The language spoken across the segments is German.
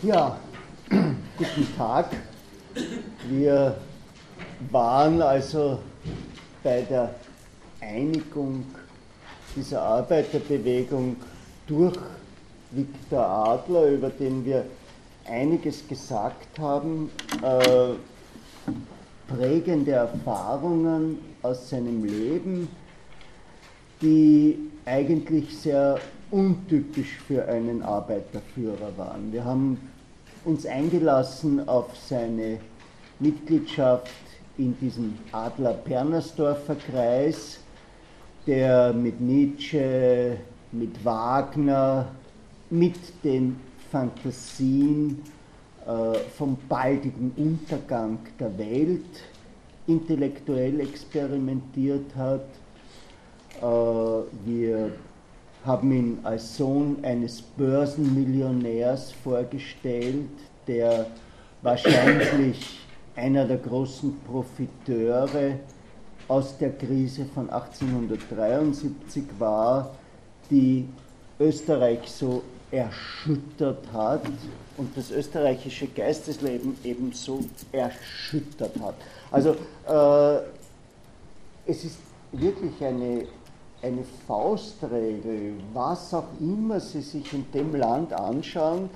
Ja, guten Tag. Wir waren also bei der Einigung dieser Arbeiterbewegung durch Viktor Adler, über den wir einiges gesagt haben, äh, prägende Erfahrungen aus seinem Leben, die eigentlich sehr untypisch für einen Arbeiterführer waren. Wir haben uns eingelassen auf seine Mitgliedschaft in diesem Adler-Pernersdorfer Kreis, der mit Nietzsche, mit Wagner, mit den Fantasien äh, vom baldigen Untergang der Welt intellektuell experimentiert hat. Äh, wir haben ihn als Sohn eines Börsenmillionärs vorgestellt, der wahrscheinlich einer der großen Profiteure aus der Krise von 1873 war, die Österreich so erschüttert hat und das österreichische Geistesleben ebenso erschüttert hat. Also äh, es ist wirklich eine eine Faustregel, was auch immer Sie sich in dem Land anschauen,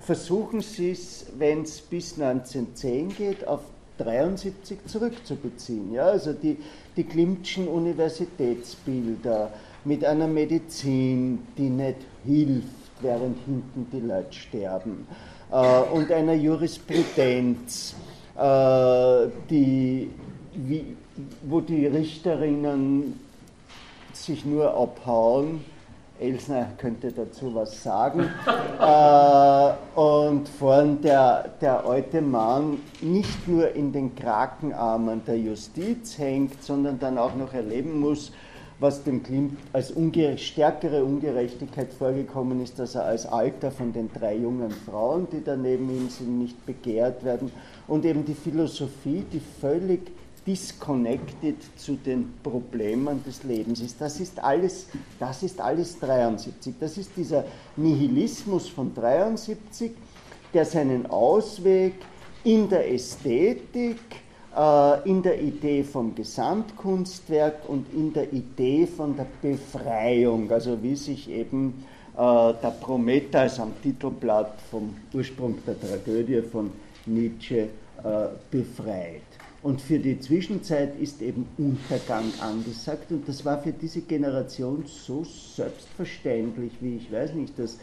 versuchen Sie es, wenn es bis 1910 geht, auf 73 zurückzubeziehen. Ja, also die, die Klimtschen Universitätsbilder mit einer Medizin, die nicht hilft, während hinten die Leute sterben, äh, und einer Jurisprudenz, äh, die, wie, wo die Richterinnen sich nur abhauen. Elsner könnte dazu was sagen. äh, und vorn der, der alte Mann nicht nur in den Krakenarmen der Justiz hängt, sondern dann auch noch erleben muss, was dem Klimt als unge stärkere Ungerechtigkeit vorgekommen ist, dass er als Alter von den drei jungen Frauen, die da neben ihm sind, nicht begehrt werden. Und eben die Philosophie, die völlig disconnected zu den Problemen des Lebens ist. Das ist alles, das ist alles 73. Das ist dieser Nihilismus von 73, der seinen Ausweg in der Ästhetik, äh, in der Idee vom Gesamtkunstwerk und in der Idee von der Befreiung, also wie sich eben äh, der Prometheus am Titelblatt vom Ursprung der Tragödie von Nietzsche befreit. Und für die Zwischenzeit ist eben Untergang angesagt. Und das war für diese Generation so selbstverständlich, wie ich weiß nicht, dass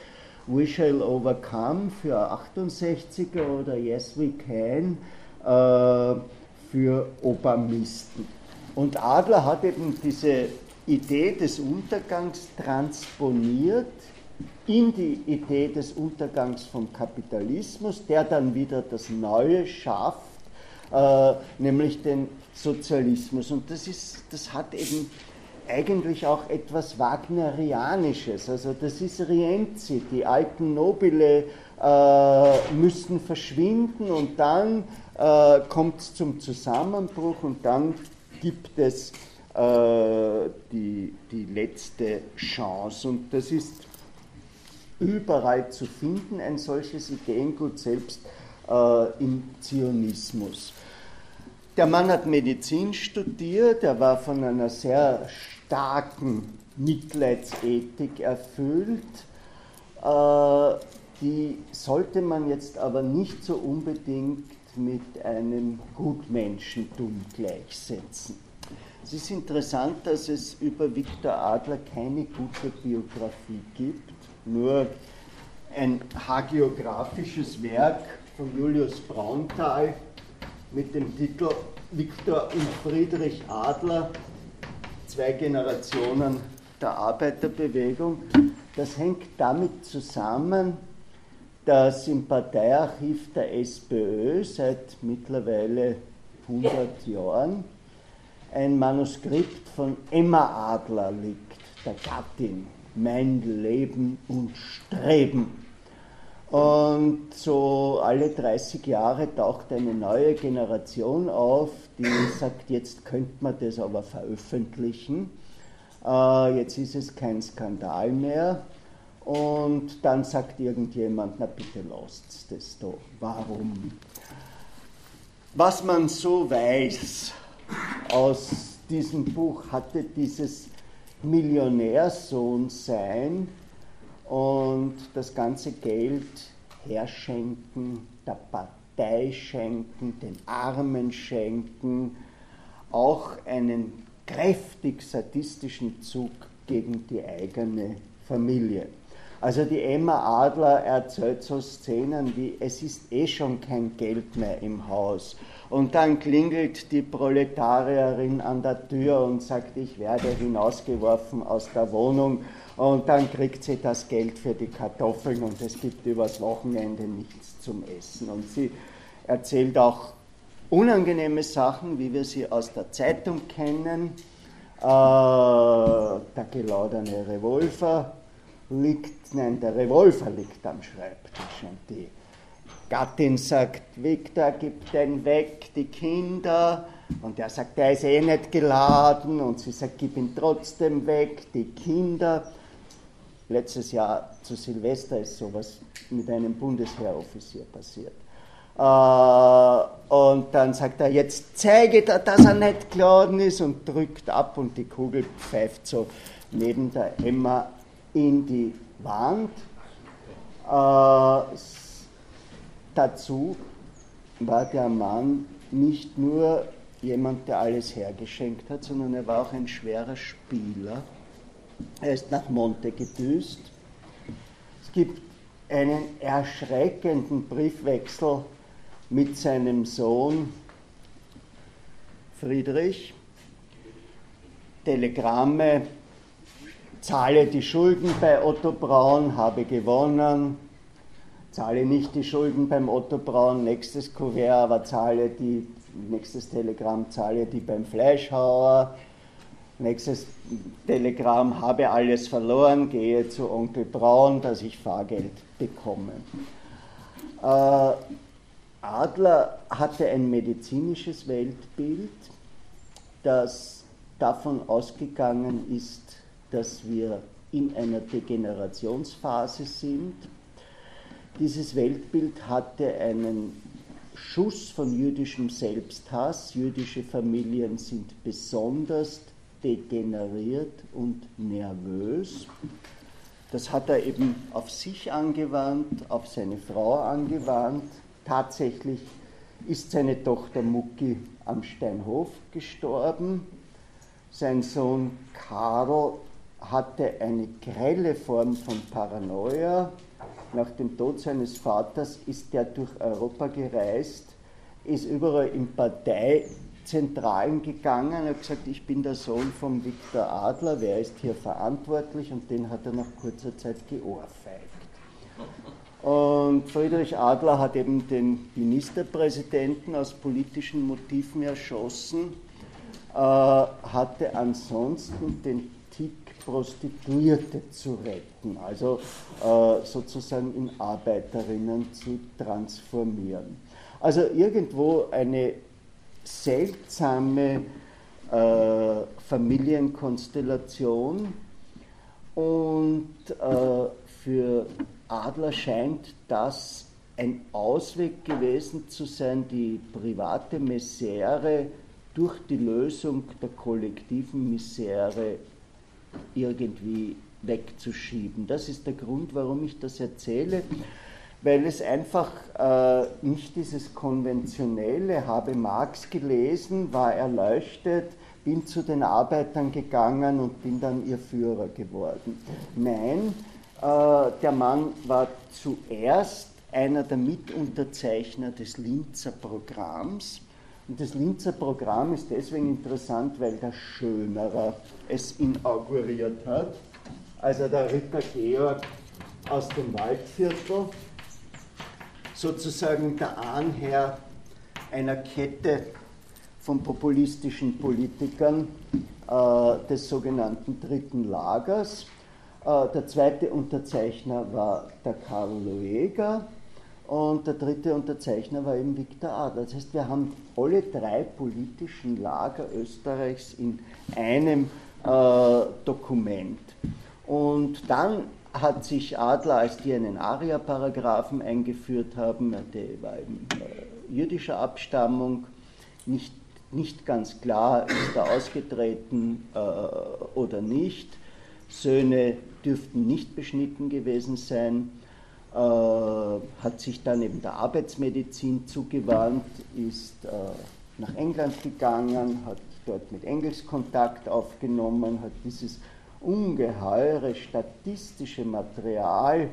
We Shall Overcome für 68er oder Yes We Can äh, für Obamisten. Und Adler hat eben diese Idee des Untergangs transponiert in die Idee des Untergangs vom Kapitalismus, der dann wieder das Neue schafft äh, nämlich den Sozialismus. Und das, ist, das hat eben eigentlich auch etwas Wagnerianisches. Also das ist Rienzi, die alten Nobile äh, müssen verschwinden und dann äh, kommt es zum Zusammenbruch und dann gibt es äh, die, die letzte Chance. Und das ist überall zu finden, ein solches Ideengut selbst äh, im Zionismus. Der Mann hat Medizin studiert, er war von einer sehr starken Mitleidsethik erfüllt. Äh, die sollte man jetzt aber nicht so unbedingt mit einem Gutmenschentum gleichsetzen. Es ist interessant, dass es über Viktor Adler keine gute Biografie gibt, nur ein hagiografisches Werk von Julius Braunthal mit dem Titel Viktor und Friedrich Adler, zwei Generationen der Arbeiterbewegung. Das hängt damit zusammen, dass im Parteiarchiv der SPÖ seit mittlerweile 100 Jahren ein Manuskript von Emma Adler liegt, der Gattin, Mein Leben und Streben. Und so alle 30 Jahre taucht eine neue Generation auf, die sagt, jetzt könnte man das aber veröffentlichen. Äh, jetzt ist es kein Skandal mehr. und dann sagt irgendjemand, na bitte lasst das doch, warum? Was man so weiß aus diesem Buch, hatte dieses Millionärsohn sein und das ganze Geld herschenken, der Partei schenken, den Armen schenken, auch einen kräftig sadistischen Zug gegen die eigene Familie. Also die Emma Adler erzählt so Szenen wie, es ist eh schon kein Geld mehr im Haus. Und dann klingelt die Proletarierin an der Tür und sagt, ich werde hinausgeworfen aus der Wohnung. Und dann kriegt sie das Geld für die Kartoffeln und es gibt übers Wochenende nichts zum Essen. Und sie erzählt auch unangenehme Sachen, wie wir sie aus der Zeitung kennen. Äh, der gelaudene Revolver, liegt, nein, der Revolver liegt am Schreibtisch und die Gattin sagt, Victor, gib den weg, die Kinder. Und er sagt, der ist eh nicht geladen. Und sie sagt, gib ihn trotzdem weg, die Kinder. Letztes Jahr zu Silvester ist sowas mit einem Bundesheeroffizier passiert. Äh, und dann sagt er, jetzt zeige er, dass er nicht geladen ist und drückt ab und die Kugel pfeift so neben der Emma in die Wand. Dazu war der Mann nicht nur jemand, der alles hergeschenkt hat, sondern er war auch ein schwerer Spieler. Er ist nach Monte gedüst. Es gibt einen erschreckenden Briefwechsel mit seinem Sohn Friedrich. Telegramme zahle die Schulden bei Otto Braun, habe gewonnen, zahle nicht die Schulden beim Otto Braun, nächstes Kuvert, aber zahle die, nächstes Telegramm, zahle die beim Fleischhauer, nächstes Telegramm, habe alles verloren, gehe zu Onkel Braun, dass ich Fahrgeld bekomme. Äh, Adler hatte ein medizinisches Weltbild, das davon ausgegangen ist, dass wir in einer Degenerationsphase sind. Dieses Weltbild hatte einen Schuss von jüdischem Selbsthass. Jüdische Familien sind besonders degeneriert und nervös. Das hat er eben auf sich angewandt, auf seine Frau angewandt. Tatsächlich ist seine Tochter Mucki am Steinhof gestorben. Sein Sohn Karl hatte eine grelle Form von Paranoia. Nach dem Tod seines Vaters ist er durch Europa gereist, ist überall in Parteizentralen gegangen, hat gesagt, ich bin der Sohn von Viktor Adler, wer ist hier verantwortlich? Und den hat er nach kurzer Zeit geohrfeigt. Und Friedrich Adler hat eben den Ministerpräsidenten aus politischen Motiven erschossen, äh, hatte ansonsten den Prostituierte zu retten, also äh, sozusagen in Arbeiterinnen zu transformieren. Also irgendwo eine seltsame äh, Familienkonstellation und äh, für Adler scheint das ein Ausweg gewesen zu sein, die private Misere durch die Lösung der kollektiven Misere irgendwie wegzuschieben. Das ist der Grund, warum ich das erzähle, weil es einfach äh, nicht dieses konventionelle, habe Marx gelesen, war erleuchtet, bin zu den Arbeitern gegangen und bin dann ihr Führer geworden. Nein, äh, der Mann war zuerst einer der Mitunterzeichner des Linzer Programms und das Linzer Programm ist deswegen interessant, weil der Schönerer es inauguriert hat. Also der Ritter Georg aus dem Waldviertel, sozusagen der Ahnherr einer Kette von populistischen Politikern äh, des sogenannten Dritten Lagers. Äh, der zweite Unterzeichner war der Karl Lueger und der dritte Unterzeichner war eben Viktor Adler. Das heißt, wir haben alle drei politischen Lager Österreichs in einem äh, Dokument. Und dann hat sich Adler, als die einen Aria-Paragraphen eingeführt haben, der war eben äh, jüdischer Abstammung, nicht, nicht ganz klar, ist er ausgetreten äh, oder nicht. Söhne dürften nicht beschnitten gewesen sein, äh, hat sich dann eben der Arbeitsmedizin zugewandt, ist äh, nach England gegangen, hat dort mit Engels Kontakt aufgenommen, hat dieses ungeheure statistische Material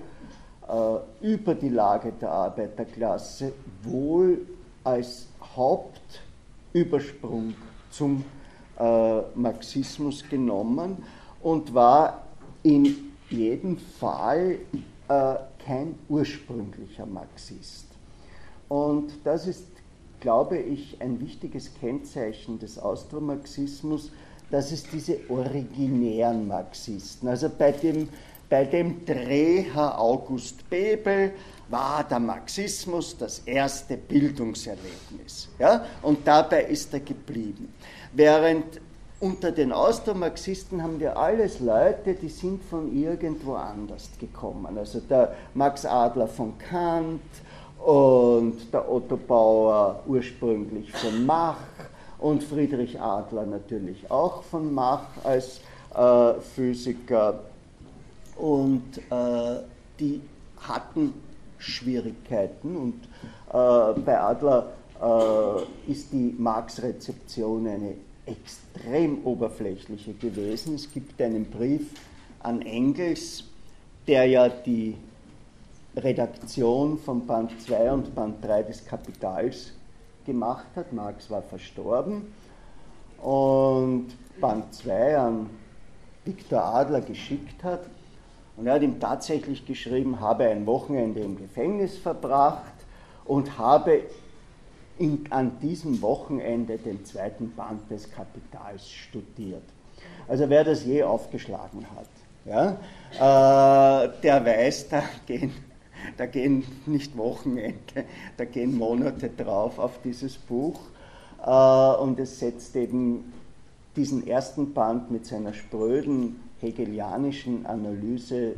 äh, über die Lage der Arbeiterklasse wohl als Hauptübersprung zum äh, Marxismus genommen und war in jedem Fall äh, kein ursprünglicher Marxist. Und das ist, glaube ich, ein wichtiges Kennzeichen des Austromarxismus, dass es diese originären Marxisten, also bei dem, bei dem Dreh August Bebel war der Marxismus das erste Bildungserlebnis. Ja? Und dabei ist er geblieben. Während unter den Austromarxisten haben wir alles Leute, die sind von irgendwo anders gekommen. Also der Max Adler von Kant und der Otto Bauer ursprünglich von Mach und Friedrich Adler natürlich auch von Mach als äh, Physiker. Und äh, die hatten Schwierigkeiten und äh, bei Adler äh, ist die Marx-Rezeption eine extrem oberflächliche gewesen. Es gibt einen Brief an Engels, der ja die Redaktion von Band 2 und Band 3 des Kapitals gemacht hat. Marx war verstorben und Band 2 an Viktor Adler geschickt hat. Und er hat ihm tatsächlich geschrieben, habe ein Wochenende im Gefängnis verbracht und habe in, an diesem Wochenende den zweiten Band des Kapitals studiert. Also wer das je aufgeschlagen hat, ja, äh, der weiß, da gehen da gehen nicht Wochenende, da gehen Monate drauf auf dieses Buch. Äh, und es setzt eben diesen ersten Band mit seiner spröden hegelianischen Analyse äh,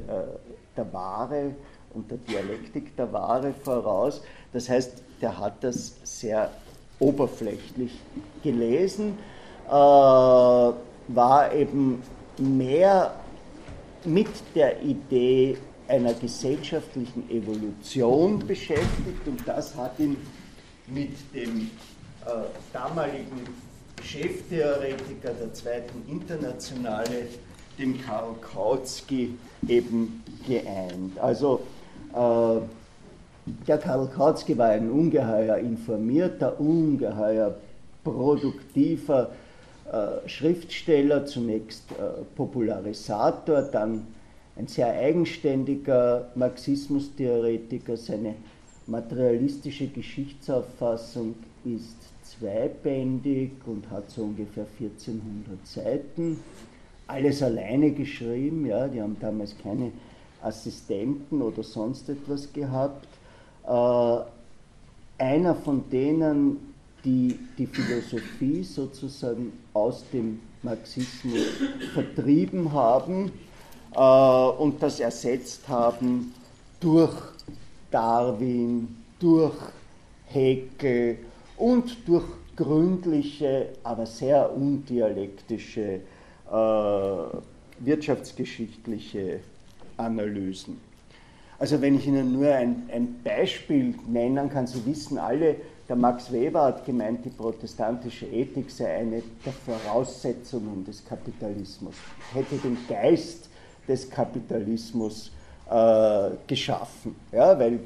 der Ware und der Dialektik der Ware voraus. Das heißt, der hat das sehr oberflächlich gelesen, äh, war eben mehr mit der Idee einer gesellschaftlichen Evolution beschäftigt und das hat ihn mit dem äh, damaligen Cheftheoretiker der Zweiten Internationale, dem Karl Kautsky, eben geeint. Also äh, der Karl Kautsky war ein ungeheuer informierter, ungeheuer produktiver äh, Schriftsteller, zunächst äh, Popularisator, dann ein sehr eigenständiger Marxismustheoretiker. Seine materialistische Geschichtsauffassung ist zweibändig und hat so ungefähr 1400 Seiten. Alles alleine geschrieben, ja, die haben damals keine Assistenten oder sonst etwas gehabt. Äh, einer von denen, die die Philosophie sozusagen aus dem Marxismus vertrieben haben, äh, und das ersetzt haben durch Darwin, durch Hegel und durch gründliche, aber sehr undialektische äh, wirtschaftsgeschichtliche Analysen. Also wenn ich Ihnen nur ein, ein Beispiel nennen kann, Sie wissen alle, der Max Weber hat gemeint, die protestantische Ethik sei eine der Voraussetzungen des Kapitalismus, hätte den Geist des Kapitalismus äh, geschaffen, ja, weil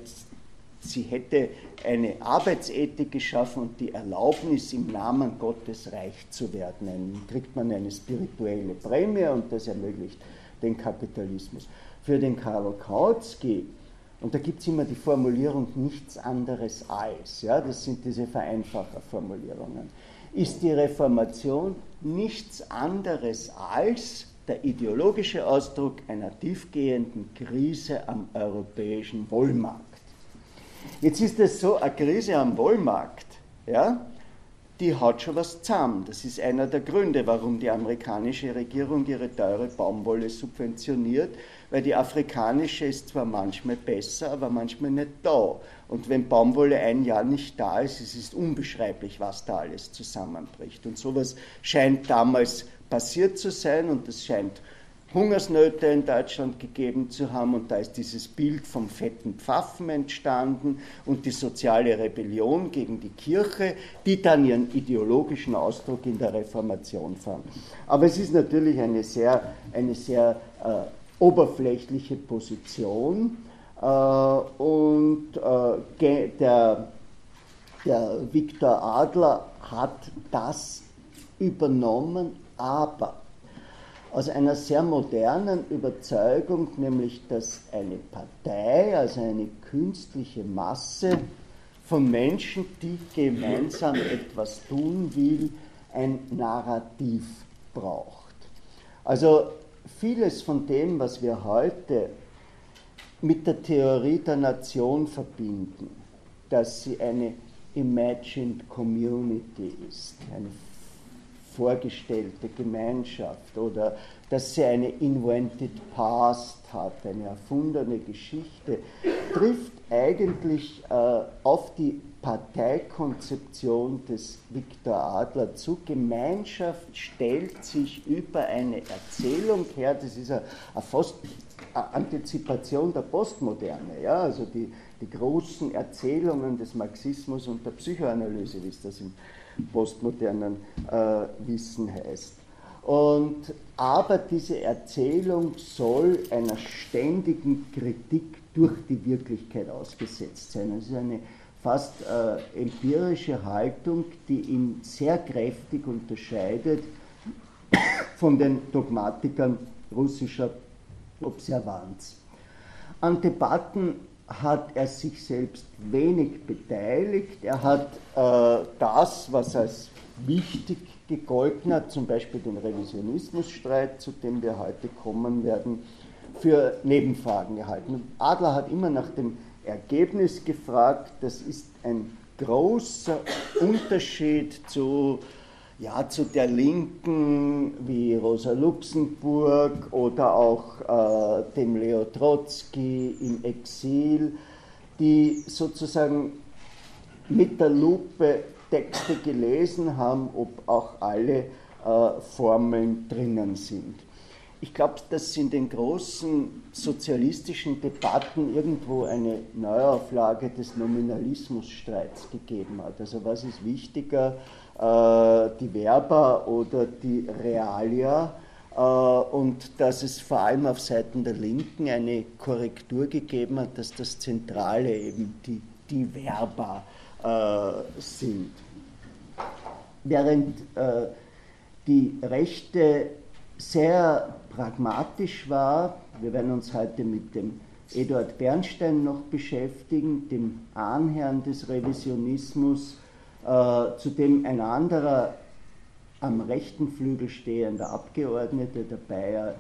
sie hätte eine Arbeitsethik geschaffen und die Erlaubnis, im Namen Gottes reich zu werden. Dann kriegt man eine spirituelle Prämie und das ermöglicht den Kapitalismus. Für den Karl Kautsky, und da gibt es immer die Formulierung nichts anderes als, ja, das sind diese Vereinfacherformulierungen, ist die Reformation nichts anderes als der ideologische Ausdruck einer tiefgehenden Krise am europäischen Wollmarkt. Jetzt ist es so, eine Krise am Wollmarkt, ja, die hat schon was zusammen. Das ist einer der Gründe, warum die amerikanische Regierung ihre teure Baumwolle subventioniert, weil die afrikanische ist zwar manchmal besser, aber manchmal nicht da. Und wenn Baumwolle ein Jahr nicht da ist, es ist unbeschreiblich, was da alles zusammenbricht. Und sowas scheint damals passiert zu sein und das scheint Hungersnöte in Deutschland gegeben zu haben und da ist dieses Bild vom fetten Pfaffen entstanden und die soziale Rebellion gegen die Kirche, die dann ihren ideologischen Ausdruck in der Reformation fand. Aber es ist natürlich eine sehr, eine sehr äh, oberflächliche Position äh, und äh, der, der Viktor Adler hat das übernommen, aber aus einer sehr modernen Überzeugung, nämlich dass eine Partei, also eine künstliche Masse von Menschen, die gemeinsam etwas tun will, ein Narrativ braucht. Also vieles von dem, was wir heute mit der Theorie der Nation verbinden, dass sie eine imagined community ist, eine vorgestellte Gemeinschaft oder dass sie eine invented past hat, eine erfundene Geschichte, trifft eigentlich äh, auf die Parteikonzeption des Viktor Adler zu. Gemeinschaft stellt sich über eine Erzählung her, das ist eine, eine, Antizipation der Postmoderne, ja? also die, die großen Erzählungen des Marxismus und der Psychoanalyse, wie es das im postmodernen äh, Wissen heißt. Und, aber diese Erzählung soll einer ständigen Kritik durch die Wirklichkeit ausgesetzt sein. Es ist eine fast äh, empirische Haltung, die ihn sehr kräftig unterscheidet von den Dogmatikern russischer Observanz. An Debatten hat er sich selbst wenig beteiligt. Er hat äh, das, was als wichtig gegolten hat, zum Beispiel den Revisionismusstreit, zu dem wir heute kommen werden, für Nebenfragen gehalten. Adler hat immer nach dem Ergebnis gefragt. Das ist ein großer Unterschied zu ja, zu der Linken wie Rosa Luxemburg oder auch äh, dem Leo Trotzki im Exil, die sozusagen mit der Lupe Texte gelesen haben, ob auch alle äh, Formeln drinnen sind. Ich glaube, dass in den großen sozialistischen Debatten irgendwo eine Neuauflage des Nominalismusstreits gegeben hat. Also was ist wichtiger, äh, die Verba oder die Realia äh, und dass es vor allem auf Seiten der Linken eine Korrektur gegeben hat, dass das Zentrale eben die, die Verba äh, sind. Während die Rechte sehr pragmatisch war, wir werden uns heute mit dem Eduard Bernstein noch beschäftigen, dem Ahnherrn des Revisionismus, äh, zu dem ein anderer am rechten Flügel stehender Abgeordneter, der Bayer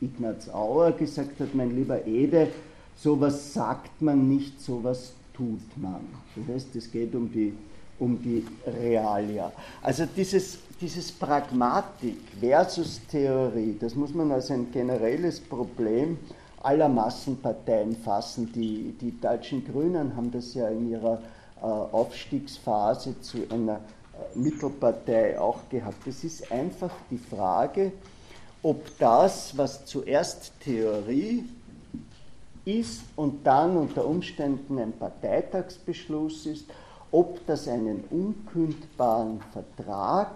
Ignaz Auer, gesagt hat, mein lieber Ede, sowas sagt man nicht, sowas tut man. Das heißt, es geht um die, um die Realia. Also dieses, dieses Pragmatik versus Theorie, das muss man als ein generelles Problem aller Massenparteien fassen. Die, die deutschen Grünen haben das ja in ihrer äh, Aufstiegsphase zu einer äh, Mittelpartei auch gehabt. Es ist einfach die Frage, ob das, was zuerst Theorie ist und dann unter Umständen ein Parteitagsbeschluss ist, ob das einen unkündbaren Vertrag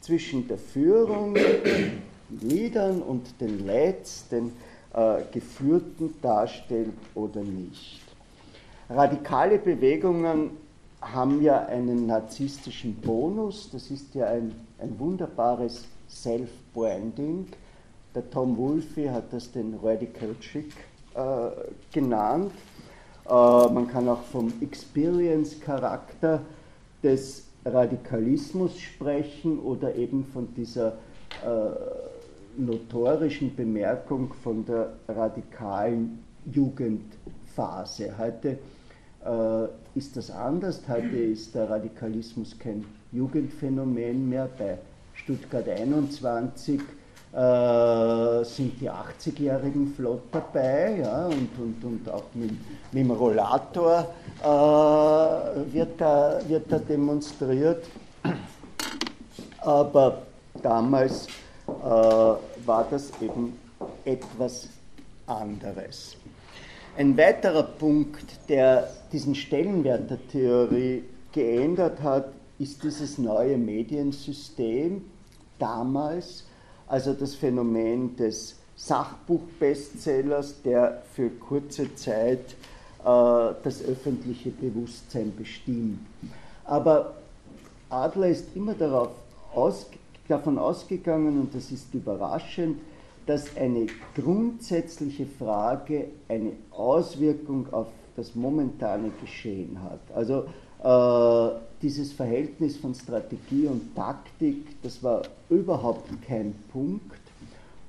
zwischen der Führung, den Liedern und den Läds, den äh, Geführten darstellt oder nicht. Radikale Bewegungen haben ja einen narzisstischen Bonus, das ist ja ein, ein wunderbares Self-Branding. Der Tom Wolfe hat das den Radical Chick äh, genannt. Äh, man kann auch vom Experience-Charakter des Radikalismus sprechen oder eben von dieser äh, notorischen Bemerkung von der radikalen Jugendphase. Heute äh, ist das anders. Heute ist der Radikalismus kein Jugendphänomen mehr. Bei Stuttgart 21 äh, sind die 80-Jährigen flott dabei ja, und, und, und auch mit, mit dem Rollator äh, wird, da, wird da demonstriert. Aber damals äh, war das eben etwas anderes. Ein weiterer Punkt, der diesen Stellenwert der Theorie geändert hat, ist dieses neue Mediensystem damals, also das Phänomen des Sachbuchbestsellers, der für kurze Zeit äh, das öffentliche Bewusstsein bestimmt. Aber Adler ist immer darauf aus, davon ausgegangen, und das ist überraschend, dass eine grundsätzliche Frage eine Auswirkung auf das momentane Geschehen hat. Also dieses Verhältnis von Strategie und Taktik, das war überhaupt kein Punkt,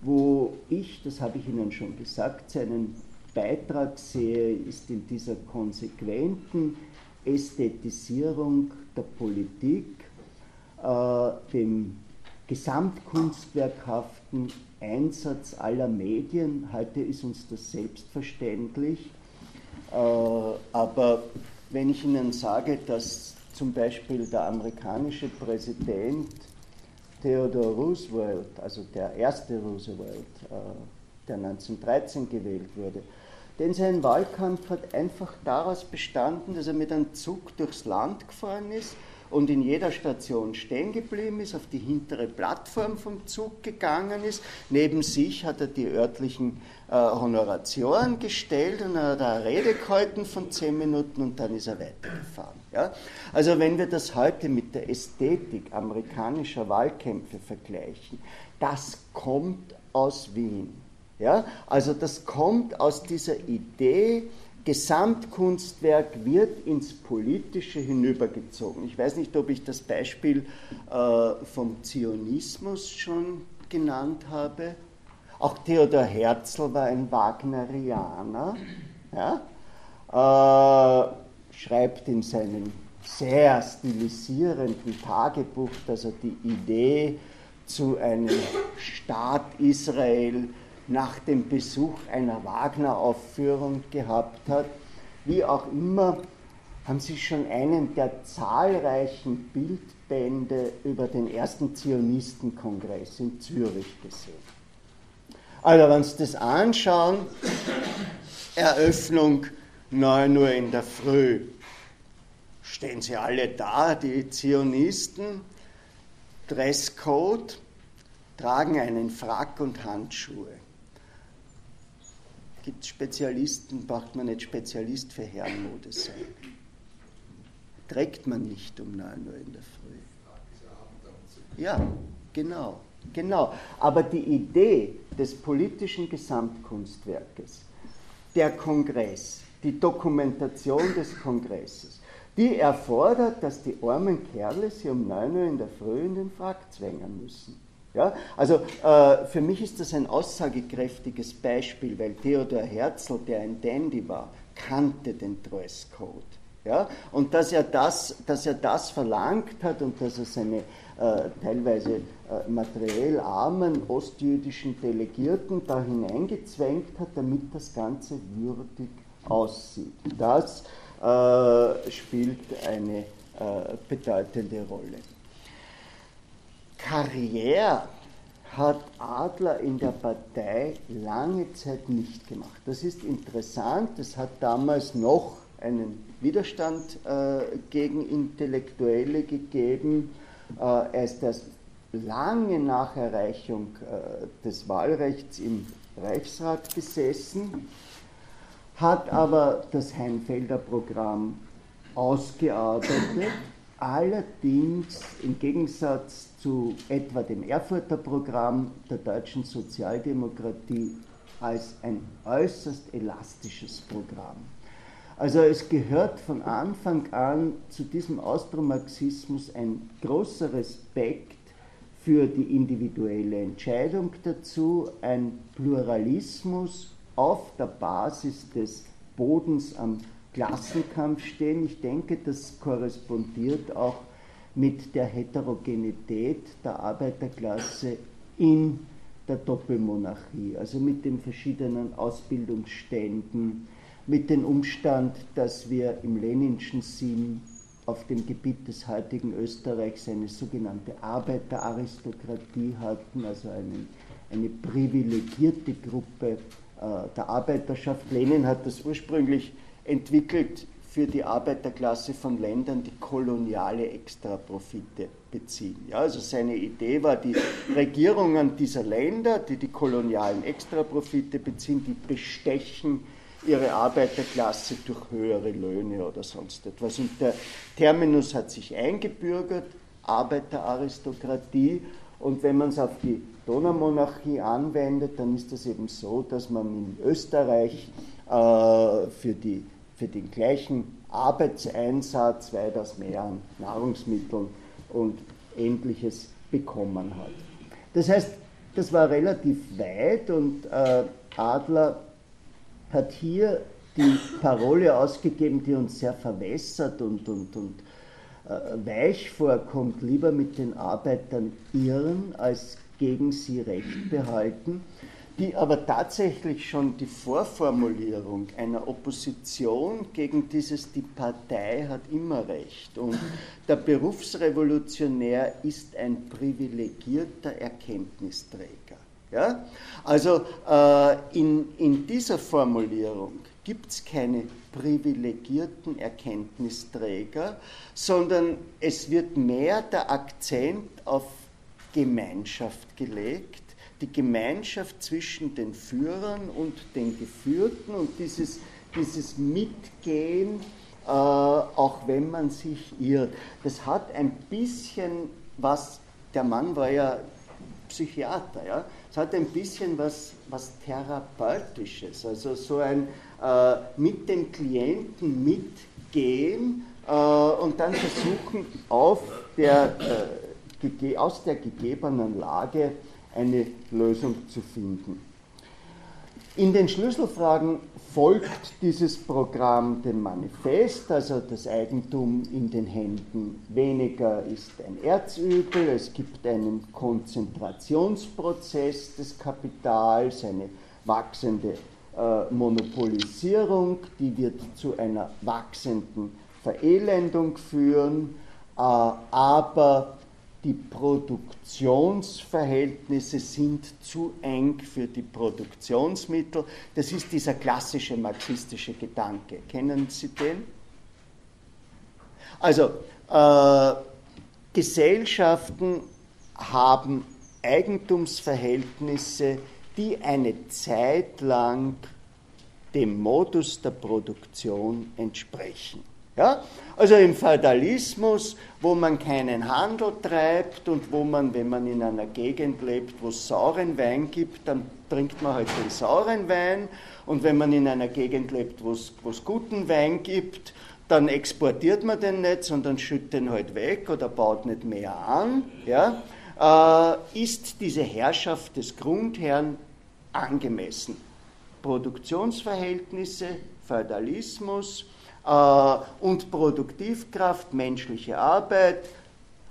wo ich, das habe ich Ihnen schon gesagt, seinen Beitrag sehe, ist in dieser konsequenten Ästhetisierung der Politik, äh, dem gesamtkunstwerkhaften Einsatz aller Medien. Heute ist uns das selbstverständlich. Äh, aber wenn ich Ihnen sage, dass zum Beispiel der amerikanische Präsident Theodore Roosevelt, also der erste Roosevelt, äh, der 1913 gewählt wurde, denn sein Wahlkampf hat einfach daraus bestanden, dass er mit einem Zug durchs Land gefahren ist und in jeder Station stehen geblieben ist, auf die hintere Plattform vom Zug gegangen ist. Neben sich hat er die örtlichen äh, Honoratioren gestellt und er hat eine Rede gehalten von zehn Minuten und dann ist er weitergefahren. Ja? Also wenn wir das heute mit der Ästhetik amerikanischer Wahlkämpfe vergleichen, das kommt aus Wien. Ja? Also das kommt aus dieser Idee, Gesamtkunstwerk wird ins Politische hinübergezogen. Ich weiß nicht, ob ich das Beispiel äh, vom Zionismus schon genannt habe. Auch Theodor Herzl war ein Wagnerianer. Ja? Äh, schreibt in seinem sehr stilisierenden Tagebuch, dass er die Idee zu einem Staat Israel nach dem Besuch einer Wagner-Aufführung gehabt hat. Wie auch immer, haben Sie schon einen der zahlreichen Bildbände über den ersten Zionistenkongress in Zürich gesehen. Also, wenn Sie das anschauen, Eröffnung 9 Uhr in der Früh, stehen sie alle da, die Zionisten, Dresscode, tragen einen Frack und Handschuhe gibt Spezialisten, braucht man nicht Spezialist für Herrenmode sein. Trägt man nicht um 9 Uhr in der Früh. Ja, genau, genau. Aber die Idee des politischen Gesamtkunstwerkes, der Kongress, die Dokumentation des Kongresses, die erfordert, dass die armen Kerle sie um 9 Uhr in der Früh in den Frack zwängen müssen. Ja? Also äh, für mich ist das ein aussagekräftiges Beispiel, weil Theodor Herzl, der ein Dandy war, kannte den Dresscode. Ja? Und dass er, das, dass er das verlangt hat und dass er seine äh, teilweise äh, materiell armen ostjüdischen Delegierten da hineingezwängt hat, damit das Ganze würdig aussieht. Das äh, spielt eine äh, bedeutende Rolle. Karriere hat Adler in der Partei lange Zeit nicht gemacht. Das ist interessant, es hat damals noch einen Widerstand äh, gegen Intellektuelle gegeben. Äh, er ist erst lange nach Erreichung äh, des Wahlrechts im Reichsrat gesessen, hat aber das Heinfelder Programm ausgearbeitet allerdings im Gegensatz zu etwa dem Erfurter Programm der deutschen Sozialdemokratie als ein äußerst elastisches Programm. Also es gehört von Anfang an zu diesem Austromarxismus ein großer Respekt für die individuelle Entscheidung dazu, ein Pluralismus auf der Basis des Bodens am Klassenkampf stehen. Ich denke, das korrespondiert auch mit der Heterogenität der Arbeiterklasse in der Doppelmonarchie, also mit den verschiedenen Ausbildungsständen, mit dem Umstand, dass wir im Leninschen Sinn auf dem Gebiet des heutigen Österreichs eine sogenannte Arbeiteraristokratie hatten, also eine, eine privilegierte Gruppe äh, der Arbeiterschaft. Lenin hat das ursprünglich entwickelt für die Arbeiterklasse von Ländern, die koloniale Extraprofite beziehen. Ja, also seine Idee war, die Regierungen dieser Länder, die die kolonialen Extraprofite beziehen, die bestechen ihre Arbeiterklasse durch höhere Löhne oder sonst etwas. Und der Terminus hat sich eingebürgert, Arbeiteraristokratie. Und wenn man es auf die Donaumonarchie anwendet, dann ist es eben so, dass man in Österreich äh, für, die, für den gleichen Arbeitseinsatz weitaus mehr an Nahrungsmitteln und ähnliches bekommen hat. Das heißt, das war relativ weit und äh, Adler hat hier die Parole ausgegeben, die uns sehr verwässert und, und, und äh, weich vorkommt, lieber mit den Arbeitern irren, als gegen sie Recht behalten, die aber tatsächlich schon die Vorformulierung einer Opposition gegen dieses, die Partei hat immer Recht und der Berufsrevolutionär ist ein privilegierter Erkenntnisträger. Ja? Also äh, in, in dieser Formulierung gibt es keine privilegierten Erkenntnisträger, sondern es wird mehr der Akzent auf Gemeinschaft gelegt, die Gemeinschaft zwischen den Führern und den Geführten und dieses, dieses Mitgehen, äh, auch wenn man sich irrt. Das hat ein bisschen was, der Mann war ja Psychiater, ja, es hat ein bisschen was, was Therapeutisches, also so ein äh, mit dem Klienten mitgehen äh, und dann versuchen, auf der, äh, aus der gegebenen Lage eine Lösung zu finden. In den Schlüsselfragen folgt dieses Programm dem Manifest, also das Eigentum in den Händen weniger ist ein Erzübel, es gibt einen Konzentrationsprozess des Kapitals, eine wachsende äh, Monopolisierung, die wird zu einer wachsenden Verelendung führen, äh, aber die Produktionsverhältnisse sind zu eng für die Produktionsmittel. Das ist dieser klassische marxistische Gedanke. Kennen Sie den? Also, äh, Gesellschaften haben Eigentumsverhältnisse, die eine Zeit lang dem Modus der Produktion entsprechen. Ja? Also im Feudalismus, wo man keinen Handel treibt und wo man, wenn man in einer Gegend lebt, wo es sauren Wein gibt, dann trinkt man halt den sauren Wein. Und wenn man in einer Gegend lebt, wo es guten Wein gibt, dann exportiert man den nicht, sondern schüttet den halt weg oder baut nicht mehr an. Ja? Äh, ist diese Herrschaft des Grundherrn angemessen? Produktionsverhältnisse, Feudalismus, und Produktivkraft, menschliche Arbeit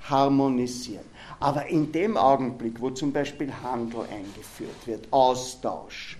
harmonisieren. Aber in dem Augenblick, wo zum Beispiel Handel eingeführt wird, Austausch,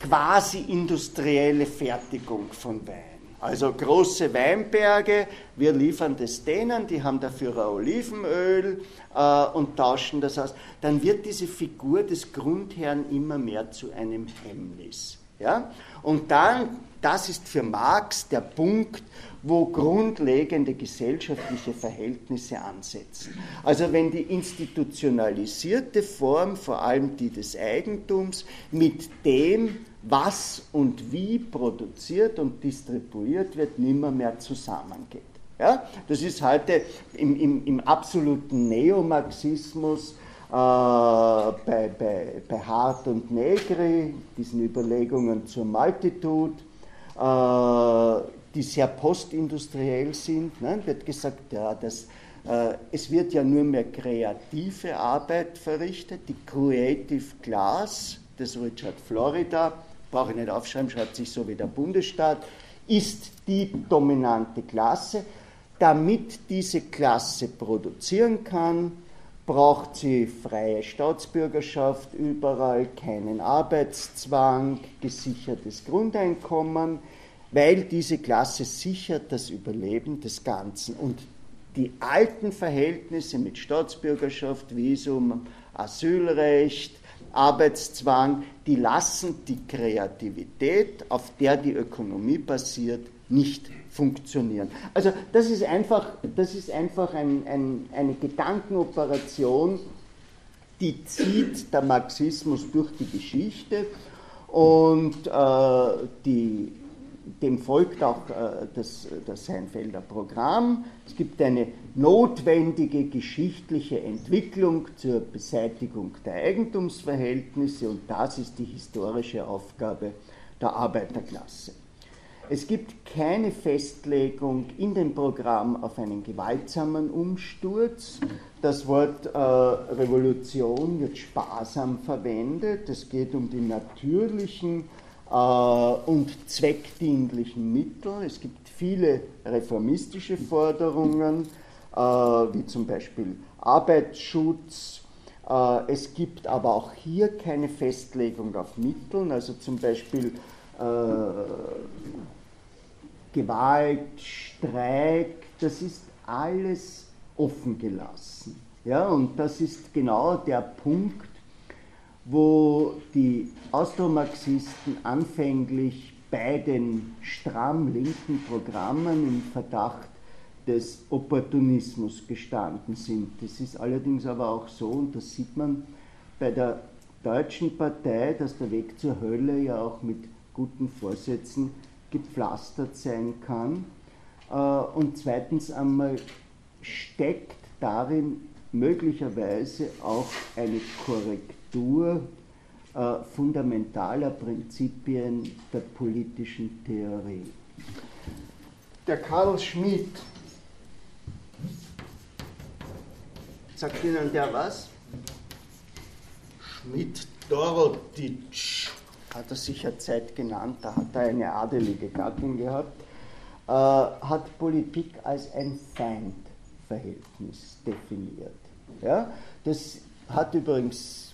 quasi industrielle Fertigung von Wein, also große Weinberge, wir liefern das denen, die haben dafür Olivenöl äh, und tauschen das aus, dann wird diese Figur des Grundherrn immer mehr zu einem Hemmnis. Ja? Und dann das ist für Marx der Punkt, wo grundlegende gesellschaftliche Verhältnisse ansetzen. Also wenn die institutionalisierte Form, vor allem die des Eigentums, mit dem, was und wie produziert und distribuiert wird, nimmer mehr zusammengeht. Ja? Das ist heute im, im, im absoluten Neomarxismus bei, bei, bei Hart und Negri, diesen Überlegungen zur Multitude, äh, die sehr postindustriell sind. Ne? Wird gesagt, ja, dass, äh, es wird ja nur mehr kreative Arbeit verrichtet, die Creative Class des Richard Florida, brauche ich nicht aufschreiben, schreibt sich so wie der Bundesstaat, ist die dominante Klasse. damit diese Klasse produzieren kann, braucht sie freie Staatsbürgerschaft überall, keinen Arbeitszwang, gesichertes Grundeinkommen, weil diese Klasse sichert das Überleben des Ganzen. Und die alten Verhältnisse mit Staatsbürgerschaft, Visum, Asylrecht, Arbeitszwang, die lassen die Kreativität, auf der die Ökonomie basiert, nicht funktionieren. Also das ist einfach, das ist einfach ein, ein, eine Gedankenoperation, die zieht der Marxismus durch die Geschichte und äh, die, dem folgt auch äh, das, das Seinfelder Programm. Es gibt eine notwendige geschichtliche Entwicklung zur Beseitigung der Eigentumsverhältnisse und das ist die historische Aufgabe der Arbeiterklasse. Es gibt keine Festlegung in dem Programm auf einen gewaltsamen Umsturz. Das Wort äh, Revolution wird sparsam verwendet. Es geht um die natürlichen äh, und zweckdienlichen Mittel. Es gibt viele reformistische Forderungen, äh, wie zum Beispiel Arbeitsschutz. Äh, es gibt aber auch hier keine Festlegung auf Mitteln, also zum Beispiel äh, Gewalt, Streik, das ist alles offen gelassen. Ja, und das ist genau der Punkt, wo die Austromarxisten anfänglich bei den stramm linken Programmen im Verdacht des Opportunismus gestanden sind. Das ist allerdings aber auch so, und das sieht man bei der Deutschen Partei, dass der Weg zur Hölle ja auch mit guten Vorsätzen gepflastert sein kann. Äh, und zweitens einmal steckt darin möglicherweise auch eine Korrektur äh, fundamentaler Prinzipien der politischen Theorie. Der Karl Schmidt, sagt Ihnen der was? Schmidt Dorotitsch hat er sicher Zeit genannt, da hat er eine adelige Gattin gehabt, äh, hat Politik als ein Feindverhältnis definiert. Ja? Das hat übrigens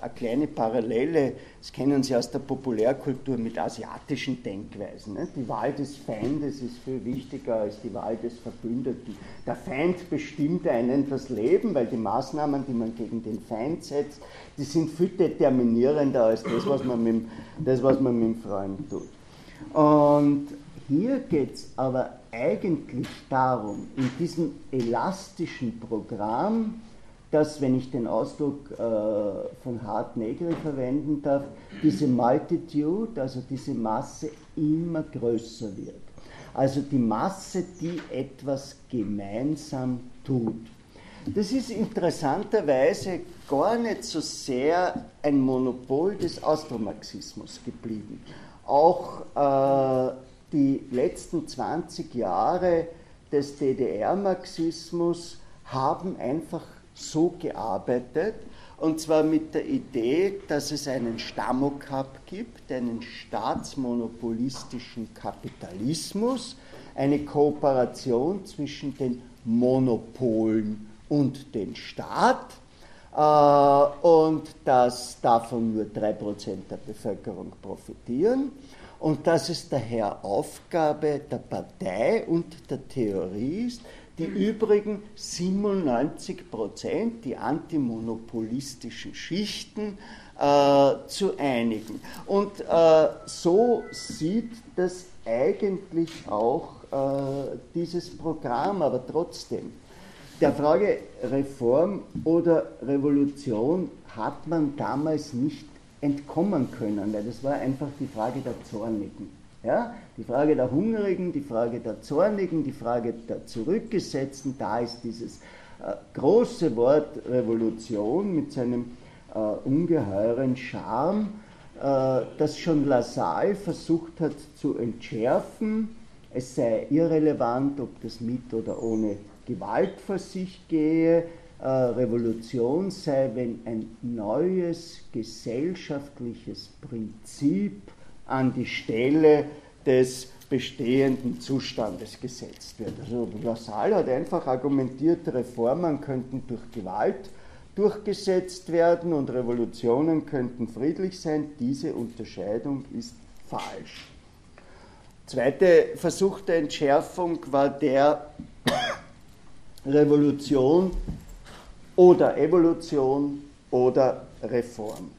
eine kleine Parallele, das kennen Sie aus der Populärkultur mit asiatischen Denkweisen. Ne? Die Wahl des Feindes ist viel wichtiger als die Wahl des Verbündeten. Der Feind bestimmt einen das Leben, weil die Maßnahmen, die man gegen den Feind setzt, die sind viel determinierender als das, was man mit, das, was man mit dem Freund tut. Und hier geht es aber eigentlich darum, in diesem elastischen Programm, dass, wenn ich den Ausdruck äh, von Hart Negri verwenden darf, diese Multitude, also diese Masse, immer größer wird. Also die Masse, die etwas gemeinsam tut. Das ist interessanterweise gar nicht so sehr ein Monopol des Austromarxismus geblieben. Auch äh, die letzten 20 Jahre des DDR-Marxismus haben einfach so gearbeitet, und zwar mit der Idee, dass es einen Stammokap gibt, einen staatsmonopolistischen Kapitalismus, eine Kooperation zwischen den Monopolen und den Staat äh, und dass davon nur 3% der Bevölkerung profitieren. Und dass es daher Aufgabe der Partei und der Theorie ist, die übrigen 97 Prozent, die antimonopolistischen Schichten, äh, zu einigen. Und äh, so sieht das eigentlich auch äh, dieses Programm, aber trotzdem. Der Frage Reform oder Revolution hat man damals nicht entkommen können, weil das war einfach die Frage der Zornigen. Ja? Die Frage der Hungrigen, die Frage der Zornigen, die Frage der Zurückgesetzten, da ist dieses äh, große Wort Revolution mit seinem äh, ungeheuren Charme, äh, das schon Lassalle versucht hat zu entschärfen. Es sei irrelevant, ob das mit oder ohne Gewalt vor sich gehe. Äh, Revolution sei, wenn ein neues gesellschaftliches Prinzip an die Stelle des bestehenden Zustandes gesetzt wird. Also Lassalle hat einfach argumentiert, Reformen könnten durch Gewalt durchgesetzt werden und Revolutionen könnten friedlich sein. Diese Unterscheidung ist falsch. Zweite Versuch der Entschärfung war der Revolution oder Evolution oder Reform.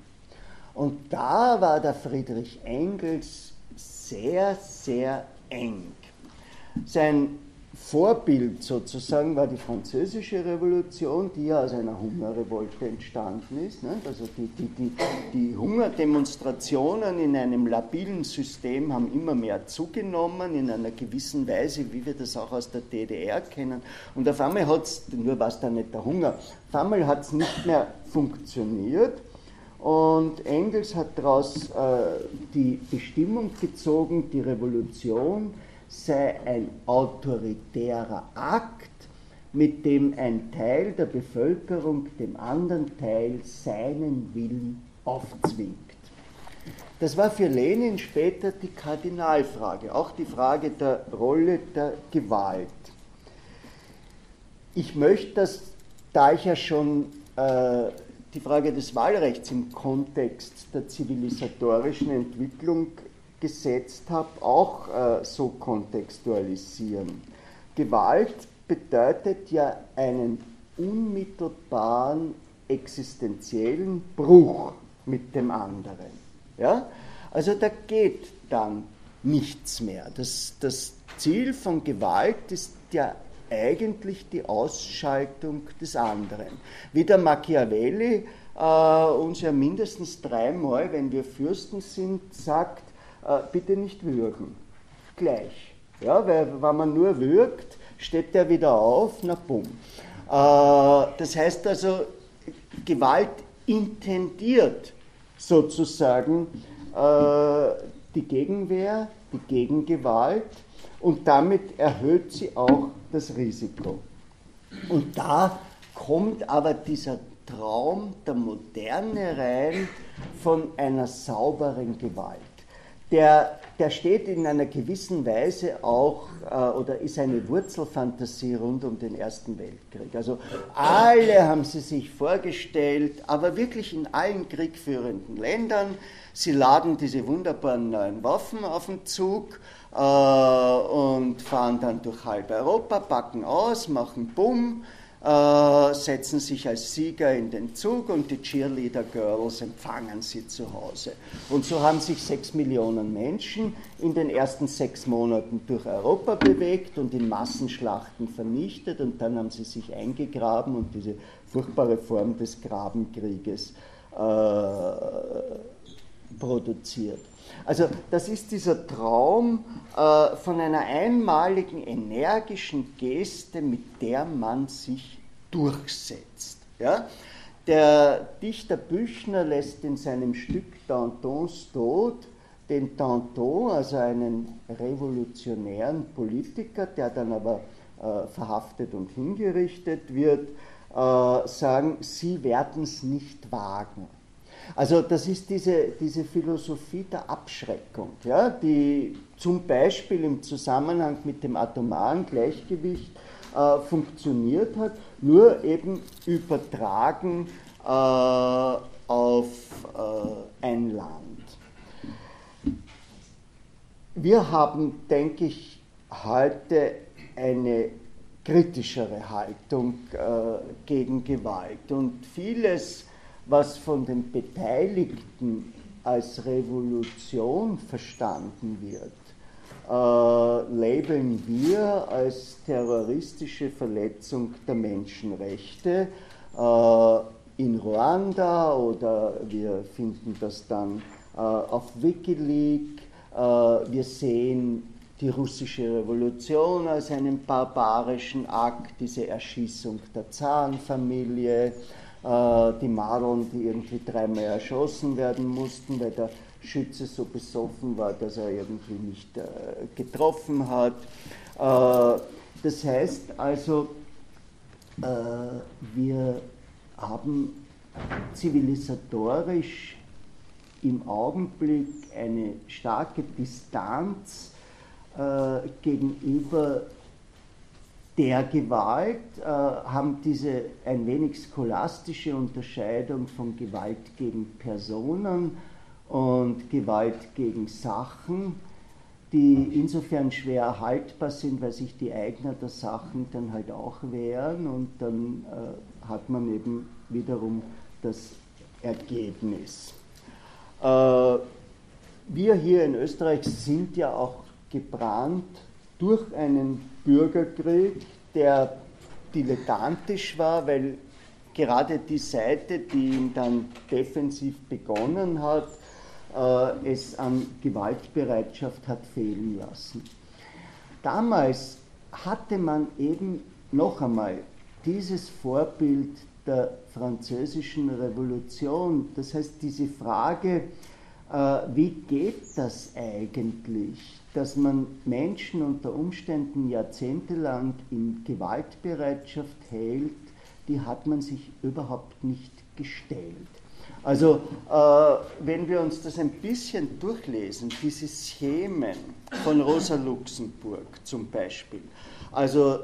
Und da war der Friedrich Engels sehr, sehr eng. Sein Vorbild sozusagen war die Französische Revolution, die ja aus einer Hungerrevolte entstanden ist. Ne? Also die, die, die, die, Hungerdemonstrationen in einem labilen System haben immer mehr zugenommen, in einer gewissen Weise, wie wir das auch aus der DDR kennen. Und auf einmal hat es, nur war es da nicht der Hunger, auf einmal hat es nicht mehr funktioniert. Und Engels hat daraus äh, die Bestimmung gezogen, die Revolution sei ein autoritärer Akt, mit dem ein Teil der Bevölkerung dem anderen Teil seinen Willen aufzwingt. Das war für Lenin später die Kardinalfrage, auch die Frage der Rolle der Gewalt. Ich möchte das, da ich ja schon äh, die Frage des Wahlrechts im Kontext der zivilisatorischen Entwicklung gesetzt habe, auch äh, so kontextualisieren. Gewalt bedeutet ja einen unmittelbaren existenziellen Bruch mit dem anderen. Ja? Also da geht dann nichts mehr. Das, das Ziel von Gewalt ist ja eigentlich die Ausschaltung des anderen. Wie der Machiavelli äh, uns ja mindestens dreimal, wenn wir Fürsten sind, sagt, äh, bitte nicht würgen. Gleich. Ja, weil wenn man nur würgt, steht der wieder auf, na bumm. Äh, das heißt also, Gewalt intendiert sozusagen äh, die Gegenwehr, die Gegengewalt und damit erhöht sie auch das Risiko. Und da kommt aber dieser Traum der Moderne rein von einer sauberen Gewalt der, der steht in einer gewissen Weise auch äh, oder ist eine Wurzelfantasie rund um den Ersten Weltkrieg. Also alle haben sie sich vorgestellt, aber wirklich in allen kriegführenden Ländern, sie laden diese wunderbaren neuen Waffen auf den Zug und fahren dann durch halb Europa, packen aus, machen Bumm äh, setzen sich als Sieger in den Zug und die Cheerleader Girls empfangen sie zu Hause. Und so haben sich sechs Millionen Menschen in den ersten sechs Monaten durch Europa bewegt und in Massenschlachten vernichtet und dann haben sie sich eingegraben und diese furchtbare Form des Grabenkrieges äh, produziert. Also das ist dieser Traum äh, von einer einmaligen energischen Geste, mit der man sich durchsetzt. Ja? Der Dichter Büchner lässt in seinem Stück Dantons Tod den Danton, also einen revolutionären Politiker, der dann aber äh, verhaftet und hingerichtet wird, äh, sagen, Sie werden es nicht wagen. Also das ist diese, diese Philosophie der Abschreckung, ja, die zum Beispiel im Zusammenhang mit dem atomaren Gleichgewicht äh, funktioniert hat, nur eben übertragen äh, auf äh, ein Land. Wir haben, denke ich, heute eine kritischere Haltung äh, gegen Gewalt und vieles, was von den Beteiligten als Revolution verstanden wird, äh, labeln wir als terroristische Verletzung der Menschenrechte äh, in Ruanda oder wir finden das dann äh, auf Wikileaks. Äh, wir sehen die russische Revolution als einen barbarischen Akt, diese Erschießung der Zarenfamilie. Äh, die Madeln, die irgendwie dreimal erschossen werden mussten, weil der Schütze so besoffen war, dass er irgendwie nicht äh, getroffen hat. Äh, das heißt also, wir haben zivilisatorisch im Augenblick eine starke Distanz gegenüber der Gewalt, äh, haben diese ein wenig scholastische Unterscheidung von Gewalt gegen Personen und Gewalt gegen Sachen, die insofern schwer erhaltbar sind, weil sich die Eigner der Sachen dann halt auch wehren und dann äh, hat man eben wiederum das Ergebnis. Äh, wir hier in Österreich sind ja auch gebrannt durch einen Bürgerkrieg, der dilettantisch war, weil gerade die Seite, die ihn dann defensiv begonnen hat, äh, es an Gewaltbereitschaft hat fehlen lassen. Damals hatte man eben noch einmal dieses Vorbild der französischen Revolution, das heißt diese Frage, äh, wie geht das eigentlich, dass man Menschen unter Umständen jahrzehntelang in Gewaltbereitschaft hält, die hat man sich überhaupt nicht gestellt. Also äh, wenn wir uns das ein bisschen durchlesen, diese Schemen von Rosa Luxemburg zum Beispiel, also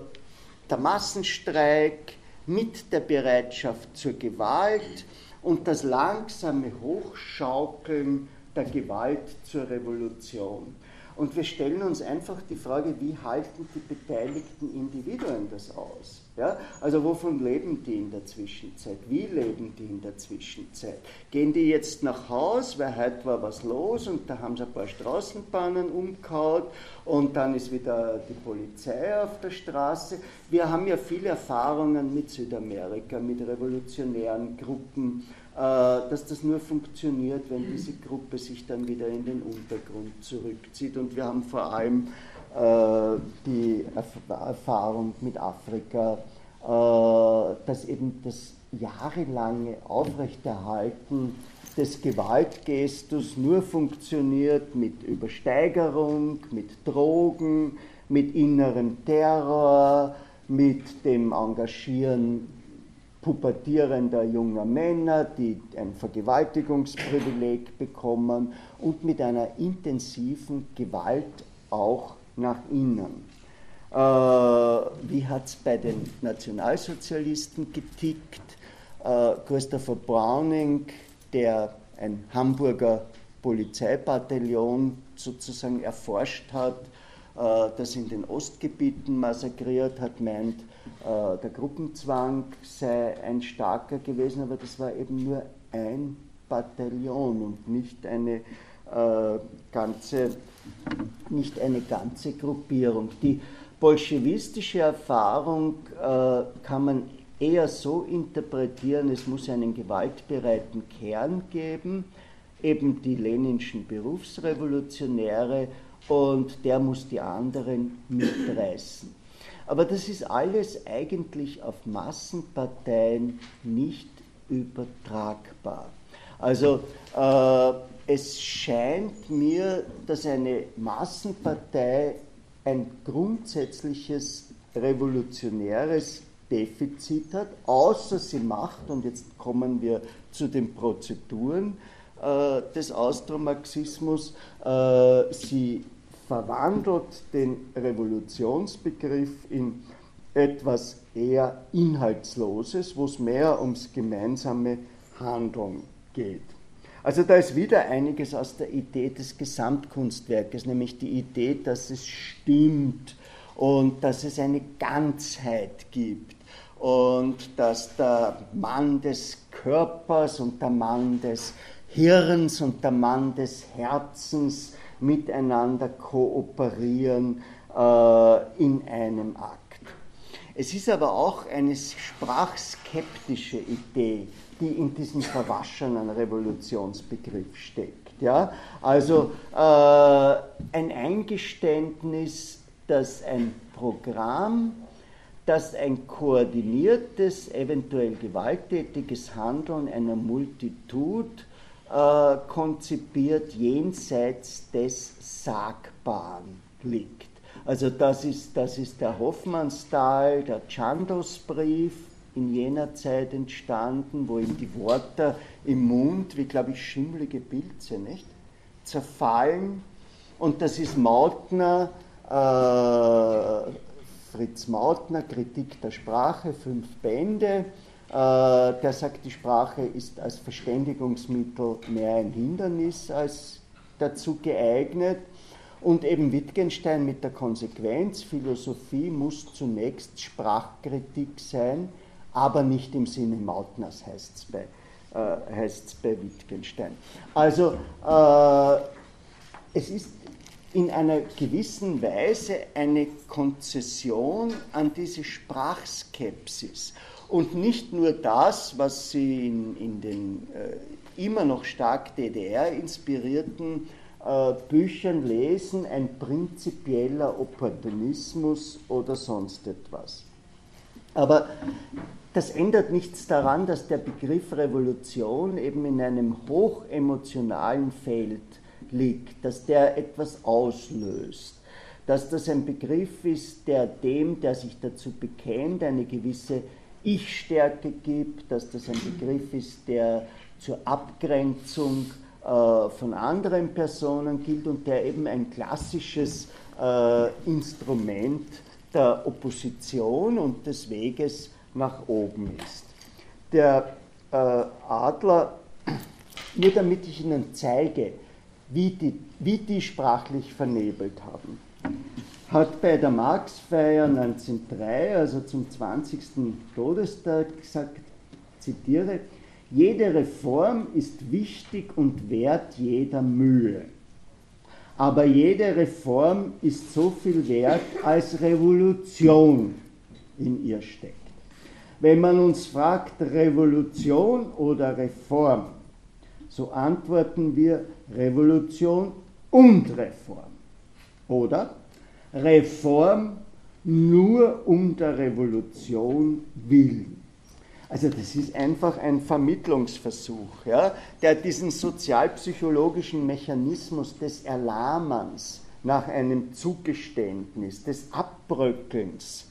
der Massenstreik mit der Bereitschaft zur Gewalt und das langsame Hochschaukeln der Gewalt zur Revolution. Und wir stellen uns einfach die Frage, wie halten die beteiligten Individuen das aus? Ja? Also wovon leben die in der Zwischenzeit? Wie leben die in der Zwischenzeit? Gehen die jetzt nach Haus, weil heute war was los und da haben sie ein paar Straßenbahnen umgehauen und dann ist wieder die Polizei auf der Straße. Wir haben ja viele Erfahrungen mit Südamerika, mit revolutionären Gruppen dass das nur funktioniert, wenn diese Gruppe sich dann wieder in den Untergrund zurückzieht. Und wir haben vor allem äh, die Erfahrung mit Afrika, äh, dass eben das jahrelange Aufrechterhalten des Gewaltgestus nur funktioniert mit Übersteigerung, mit Drogen, mit innerem Terror, mit dem Engagieren pubertierender junger Männer, die ein Vergewaltigungsprivileg bekommen und mit einer intensiven Gewalt auch nach innen. Äh, wie hat es bei den Nationalsozialisten getickt? Äh, Christopher Browning, der ein Hamburger Polizeibataillon sozusagen erforscht hat, äh, das in den Ostgebieten massakriert hat, meint, der Gruppenzwang sei ein starker gewesen, aber das war eben nur ein Bataillon und nicht eine äh, ganze, nicht eine ganze Gruppierung. Die bolschewistische Erfahrung äh, kann man eher so interpretieren, es muss einen gewaltbereiten Kern geben, eben die leninschen Berufsrevolutionäre, und der muss die anderen mitreißen. Aber das ist alles eigentlich auf Massenparteien nicht übertragbar. Also äh, es scheint mir, dass eine Massenpartei ein grundsätzliches revolutionäres Defizit hat, außer sie macht, und jetzt kommen wir zu den Prozeduren äh, des Austromarxismus, äh, sie verwandelt den Revolutionsbegriff in etwas eher Inhaltsloses, wo es mehr ums gemeinsame Handeln geht. Also da ist wieder einiges aus der Idee des Gesamtkunstwerkes, nämlich die Idee, dass es stimmt und dass es eine Ganzheit gibt und dass der Mann des Körpers und der Mann des Hirns und der Mann des Herzens miteinander kooperieren äh, in einem Akt. Es ist aber auch eine sprachskeptische Idee, die in diesem verwaschenen Revolutionsbegriff steckt. Ja? Also äh, ein Eingeständnis, dass ein Programm, das ein koordiniertes, eventuell gewalttätiges Handeln einer Multitud äh, konzipiert jenseits des Sagbaren liegt. Also das ist, das ist der Hoffmannsthal, der Chandos-Brief in jener Zeit entstanden, wo ihm die Worte im Mund, wie glaube ich schimmlige Pilze, nicht? zerfallen. Und das ist Mautner, Äh, Fritz Mautner, Kritik der Sprache, fünf Bände. Äh, der sagt, die Sprache ist als Verständigungsmittel mehr ein Hindernis als dazu geeignet. Und eben Wittgenstein mit der Konsequenz, Philosophie muss zunächst Sprachkritik sein, aber nicht im Sinne Mautners heißt es bei, äh, bei Wittgenstein. Also äh, es ist in einer gewissen Weise eine Konzession an diese Sprachskepsis. Und nicht nur das, was sie in, in den äh, immer noch stark DDR-inspirierten äh, Büchern lesen, ein prinzipieller Opportunismus oder sonst etwas. Aber das ändert nichts daran, dass der Begriff Revolution eben in einem hochemotionalen Feld liegt, dass der etwas auslöst, dass das ein Begriff ist, der dem, der sich dazu bekennt, eine gewisse Ich-Stärke gibt, dass das ein Begriff ist, der zur Abgrenzung äh, von anderen Personen gilt und der eben ein klassisches äh, Instrument der Opposition und des Weges nach oben ist. Der äh, Adler, nur damit ich Ihnen zeige, wie die, wie die sprachlich vernebelt haben, hat bei der Marx-Feier 1903, also zum 20. Todestag, gesagt, zitiere, jede Reform ist wichtig und wert jeder Mühe. Aber jede Reform ist so viel wert, als Revolution in ihr steckt. Wenn man uns fragt, Revolution oder Reform, so antworten wir Revolution und Reform. Oder Reform nur um der Revolution willen. Also das ist einfach ein Vermittlungsversuch, ja, der diesen sozialpsychologischen Mechanismus des Erlahmens nach einem Zugeständnis, des Abbröckelns,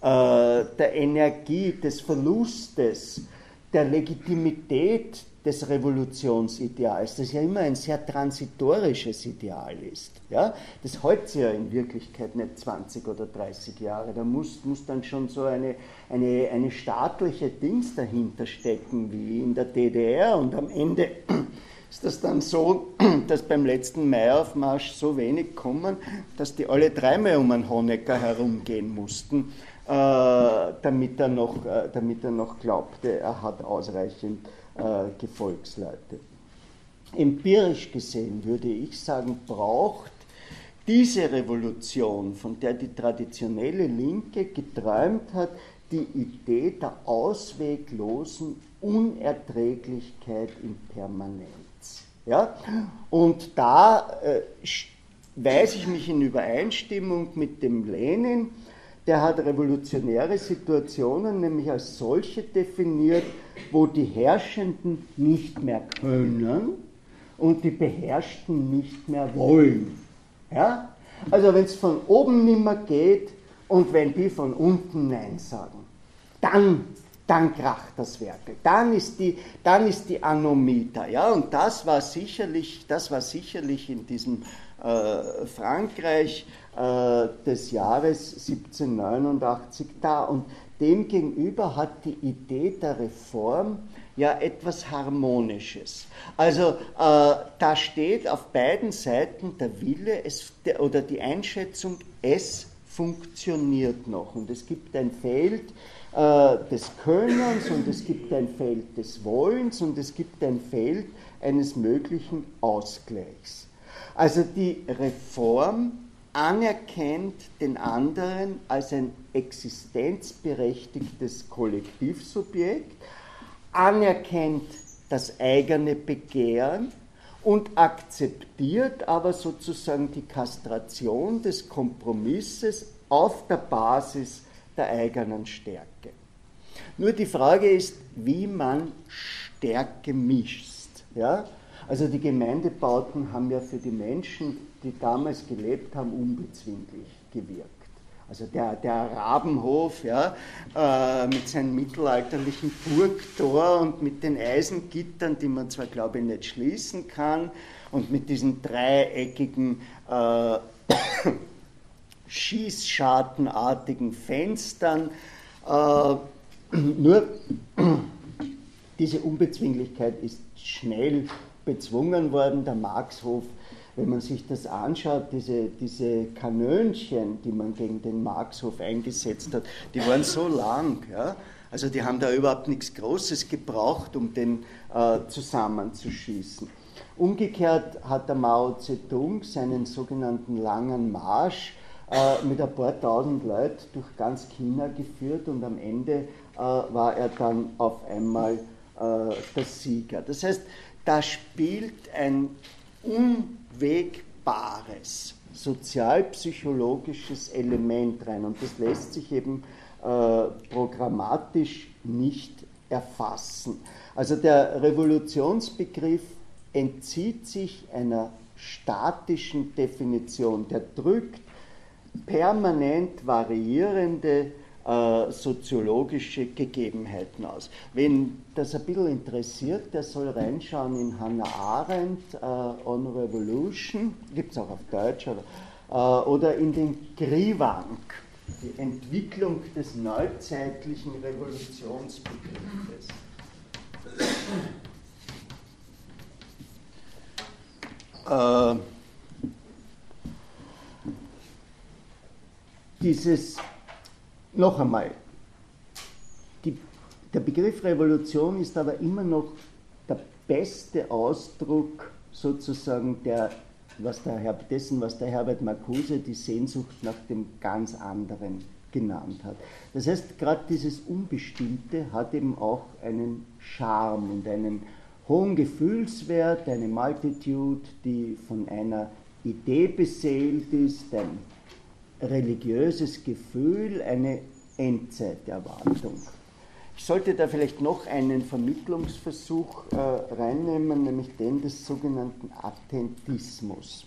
äh, der Energie, des Verlustes, der Legitimität des Revolutionsideals, das ja immer ein sehr transitorisches Ideal ist. Ja? Das hält ja in Wirklichkeit nicht 20 oder 30 Jahre. Da muss, muss dann schon so eine, eine, eine staatliche Dings dahinter stecken, wie in der DDR. Und am Ende ist das dann so, dass beim letzten Maiaufmarsch so wenig kommen, dass die alle dreimal um einen Honecker herumgehen mussten, äh, damit, er noch, äh, damit er noch glaubte, er hat ausreichend Gefolgsleute. Empirisch gesehen würde ich sagen, braucht diese Revolution, von der die traditionelle Linke geträumt hat, die Idee der ausweglosen Unerträglichkeit in Permanenz. Ja? Und da äh, weise ich mich in Übereinstimmung mit dem Lenin, der hat revolutionäre Situationen nämlich als solche definiert, wo die Herrschenden nicht mehr können und die Beherrschten nicht mehr wollen. Ja? Also wenn es von oben nicht mehr geht und wenn die von unten Nein sagen, dann, dann kracht das Werk. Dann ist die, dann ist die Anomie da. Ja? Und das war sicherlich, das war sicherlich in diesem äh, Frankreich des Jahres 1789 da. Und demgegenüber hat die Idee der Reform ja etwas Harmonisches. Also äh, da steht auf beiden Seiten der Wille es, der, oder die Einschätzung, es funktioniert noch. Und es gibt ein Feld äh, des Könnens und es gibt ein Feld des Wollens und es gibt ein Feld eines möglichen Ausgleichs. Also die Reform anerkennt den anderen als ein existenzberechtigtes Kollektivsubjekt, anerkennt das eigene Begehren und akzeptiert aber sozusagen die Kastration des Kompromisses auf der Basis der eigenen Stärke. Nur die Frage ist, wie man Stärke mischt. Ja? Also die Gemeindebauten haben ja für die Menschen, die damals gelebt haben, unbezwinglich gewirkt. Also der, der Rabenhof ja, äh, mit seinem mittelalterlichen Burgtor und mit den Eisengittern, die man zwar, glaube ich, nicht schließen kann, und mit diesen dreieckigen äh, schießschartenartigen Fenstern. Äh, nur diese Unbezwinglichkeit ist schnell bezwungen worden. Der Marxhof, wenn man sich das anschaut, diese, diese Kanönchen, die man gegen den Marxhof eingesetzt hat, die waren so lang. Ja? Also die haben da überhaupt nichts Großes gebraucht, um den äh, zusammenzuschießen. Umgekehrt hat der Mao Zedong seinen sogenannten langen Marsch äh, mit ein paar tausend Leuten durch ganz China geführt und am Ende äh, war er dann auf einmal äh, der Sieger. Das heißt, da spielt ein unwegbares sozialpsychologisches Element rein und das lässt sich eben äh, programmatisch nicht erfassen. Also der Revolutionsbegriff entzieht sich einer statischen Definition, der drückt permanent variierende äh, soziologische Gegebenheiten aus. Wen das ein bisschen interessiert, der soll reinschauen in Hannah Arendt, äh, On Revolution, gibt es auch auf Deutsch, oder, äh, oder in den Griwank, die Entwicklung des neuzeitlichen Revolutionsbegriffes. Äh, dieses, noch einmal, die, der Begriff Revolution ist aber immer noch der beste Ausdruck sozusagen der, was der, dessen, was der Herbert Marcuse die Sehnsucht nach dem ganz anderen genannt hat. Das heißt, gerade dieses Unbestimmte hat eben auch einen Charme und einen hohen Gefühlswert, eine Multitude, die von einer Idee beseelt ist, ein religiöses Gefühl, eine Endzeiterwartung. Ich sollte da vielleicht noch einen Vermittlungsversuch äh, reinnehmen, nämlich den des sogenannten Attentismus.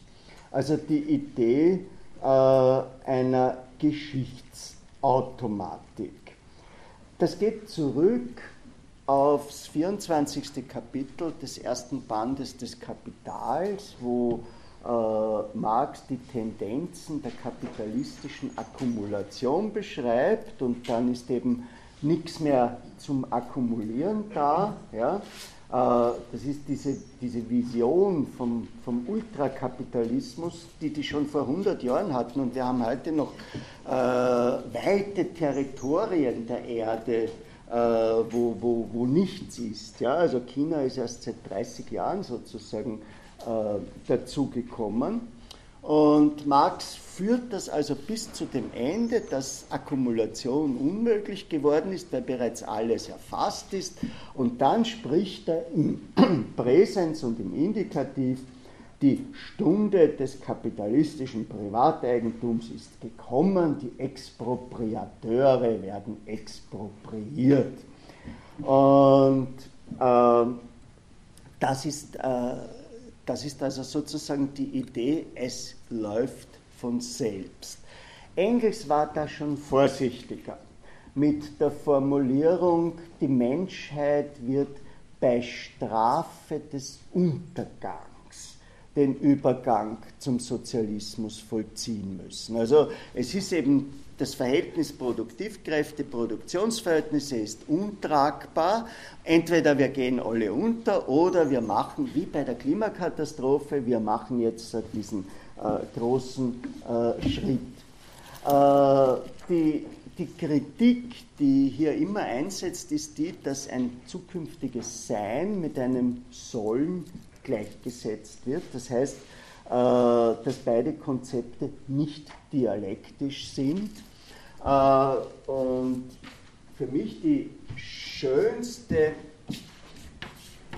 Also die Idee äh, einer Geschichtsautomatik. Das geht zurück aufs 24. Kapitel des ersten Bandes des Kapitals, wo Marx die Tendenzen der kapitalistischen Akkumulation beschreibt und dann ist eben nichts mehr zum Akkumulieren da. Ja? Äh, das ist diese, diese Vision vom, vom Ultrakapitalismus, die die schon vor 100 Jahren hatten und wir haben heute noch äh, weite Territorien der Erde, äh, wo, wo, wo nichts ist. Ja? Also China ist erst seit 30 Jahren sozusagen äh, dazugekommen. Und Marx führt das also bis zu dem Ende, dass Akkumulation unmöglich geworden ist, weil bereits alles erfasst ist. Und dann spricht er im Präsens und im Indikativ, die Stunde des kapitalistischen Privateigentums ist gekommen, die Expropriateure werden expropriiert. Und äh, das ist äh, das ist also sozusagen die Idee, es läuft von selbst. Engels war da schon vorsichtiger mit der Formulierung, die Menschheit wird bei Strafe des Untergangs den Übergang zum Sozialismus vollziehen müssen. Also es ist eben das Verhältnis Produktivkräfte, Produktionsverhältnisse ist untragbar. Entweder wir gehen alle unter oder wir machen, wie bei der Klimakatastrophe, wir machen jetzt diesen äh, großen äh, Schritt. Äh, die, die Kritik, die hier immer einsetzt, ist die, dass ein zukünftiges Sein mit einem Sollen gleichgesetzt wird. Das heißt, äh, dass beide Konzepte nicht dialektisch sind. Äh, und für mich die schönste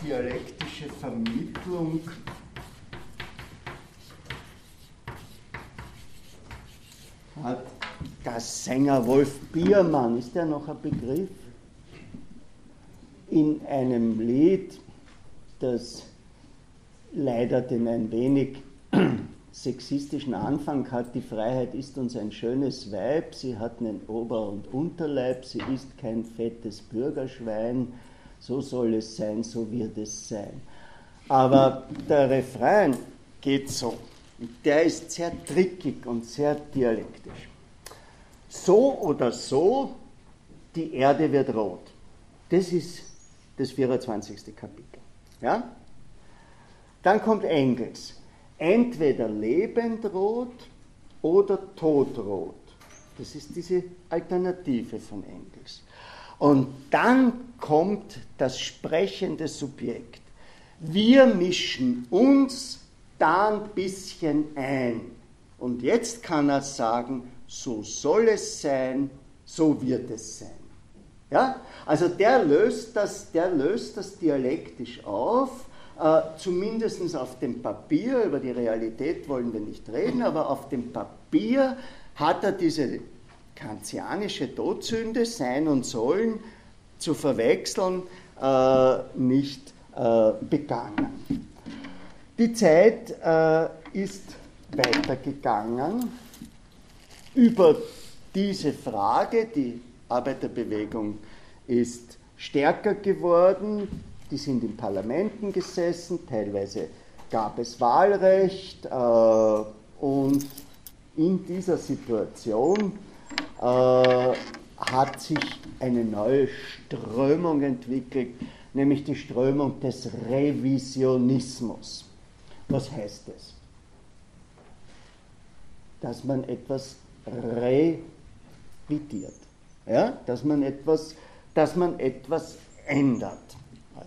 dialektische Vermittlung hat der Sänger Wolf Biermann, ist der noch ein Begriff? In einem Lied, das leider den ein wenig sexistischen Anfang hat, die Freiheit ist uns ein schönes Weib, sie hat einen Ober- und Unterleib, sie ist kein fettes Bürgerschwein, so soll es sein, so wird es sein. Aber der Refrain geht so. der ist sehr trickig und sehr dialektisch. So oder so, die Erde wird rot. Das ist das 24. Kapitel. Ja? Dann kommt Engels. Entweder lebend rot oder todrot. Das ist diese Alternative von Engels. Und dann kommt das sprechende Subjekt. Wir mischen uns da ein bisschen ein. Und jetzt kann er sagen, so soll es sein, so wird es sein. Ja? Also der löst, das, der löst das dialektisch auf, äh, zumindest auf dem Papier, über die Realität wollen wir nicht reden, aber auf dem Papier hat er diese kantianische Todsünde, Sein und Sollen, zu verwechseln, äh, nicht äh, begangen. Die Zeit äh, ist weitergegangen über diese Frage, die Arbeiterbewegung ist stärker geworden, die sind in Parlamenten gesessen, teilweise gab es Wahlrecht äh, und in dieser Situation äh, hat sich eine neue Strömung entwickelt, nämlich die Strömung des Revisionismus. Was heißt es? Dass man etwas revidiert, ja? dass, man etwas, dass man etwas ändert.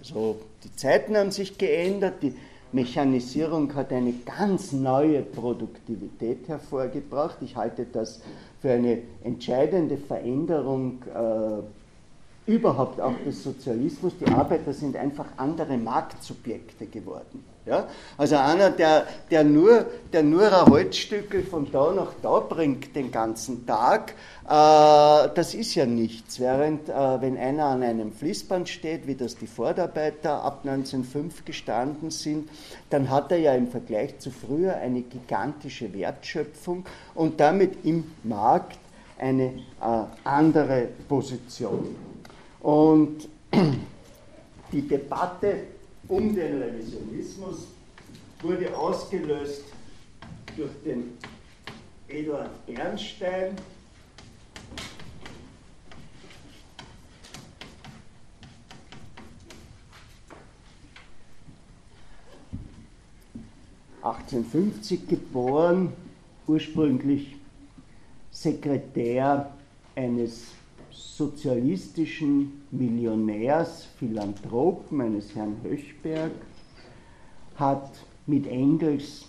Also die Zeiten haben sich geändert, die Mechanisierung hat eine ganz neue Produktivität hervorgebracht. Ich halte das für eine entscheidende Veränderung äh, überhaupt auch des Sozialismus. Die Arbeiter sind einfach andere Marktsubjekte geworden. Ja? Also einer, der, der, nur, der nur ein Holzstückel von da nach da bringt den ganzen Tag, äh, das ist ja nichts. Während, äh, wenn einer an einem Fließband steht, wie das die Vorarbeiter ab 1905 gestanden sind, dann hat er ja im Vergleich zu früher eine gigantische Wertschöpfung und damit im Markt eine äh, andere Position. Und die Debatte um den Revisionismus wurde ausgelöst durch den Eduard Bernstein, (1850) geboren, ursprünglich Sekretär eines sozialistischen Millionärs, Philanthropen eines Herrn Höchberg, hat mit Engels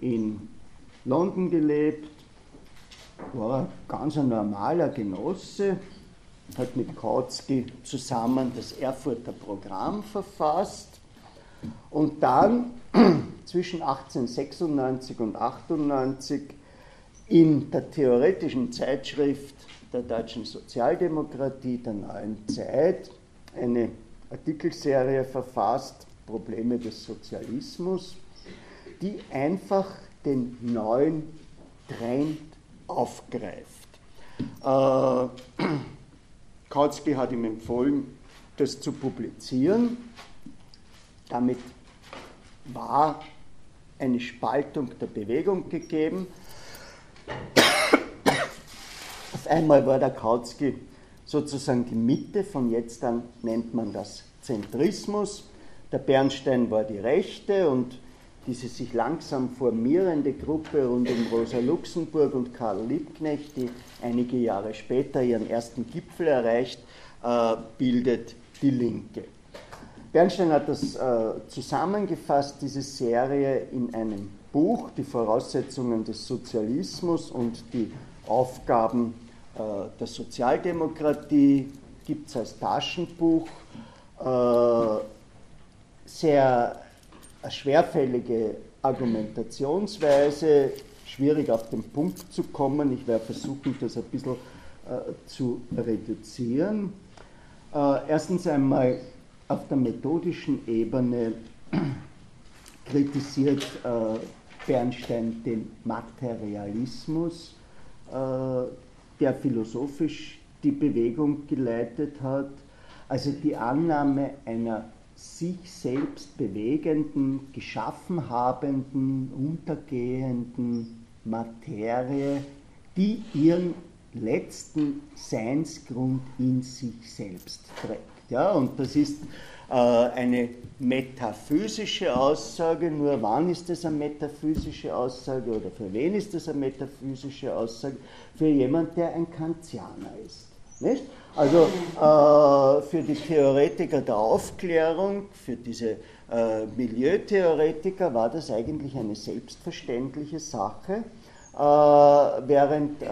in London gelebt, war ein ganz ein normaler Genosse, hat mit Kautsky zusammen das Erfurter Programm verfasst und dann zwischen 1896 und 1898 in der theoretischen Zeitschrift der deutschen Sozialdemokratie, der neuen Zeit, eine Artikelserie verfasst, Probleme des Sozialismus, die einfach den neuen Trend aufgreift. Äh, Kautsky hat ihm empfohlen, das zu publizieren. Damit war eine Spaltung der Bewegung gegeben. Auf einmal war der Kautsky sozusagen die Mitte, von jetzt an nennt man das Zentrismus. Der Bernstein war die Rechte und diese sich langsam formierende Gruppe rund um Rosa Luxemburg und Karl Liebknecht, die einige Jahre später ihren ersten Gipfel erreicht, äh, bildet die Linke. Bernstein hat das äh, zusammengefasst, diese Serie, in einem Buch, die Voraussetzungen des Sozialismus und die Aufgaben der Sozialdemokratie, gibt es als Taschenbuch. Äh, sehr schwerfällige Argumentationsweise, schwierig auf den Punkt zu kommen. Ich werde versuchen, das ein bisschen äh, zu reduzieren. Äh, erstens einmal auf der methodischen Ebene kritisiert äh, Bernstein den Materialismus äh, der philosophisch die Bewegung geleitet hat. Also die Annahme einer sich selbst bewegenden, geschaffen habenden, untergehenden Materie, die ihren letzten Seinsgrund in sich selbst trägt. Ja, und das ist eine metaphysische Aussage, nur wann ist das eine metaphysische Aussage oder für wen ist das eine metaphysische Aussage? Für jemand, der ein Kantianer ist. Nicht? Also äh, für die Theoretiker der Aufklärung, für diese äh, Milieutheoretiker war das eigentlich eine selbstverständliche Sache, äh, während äh,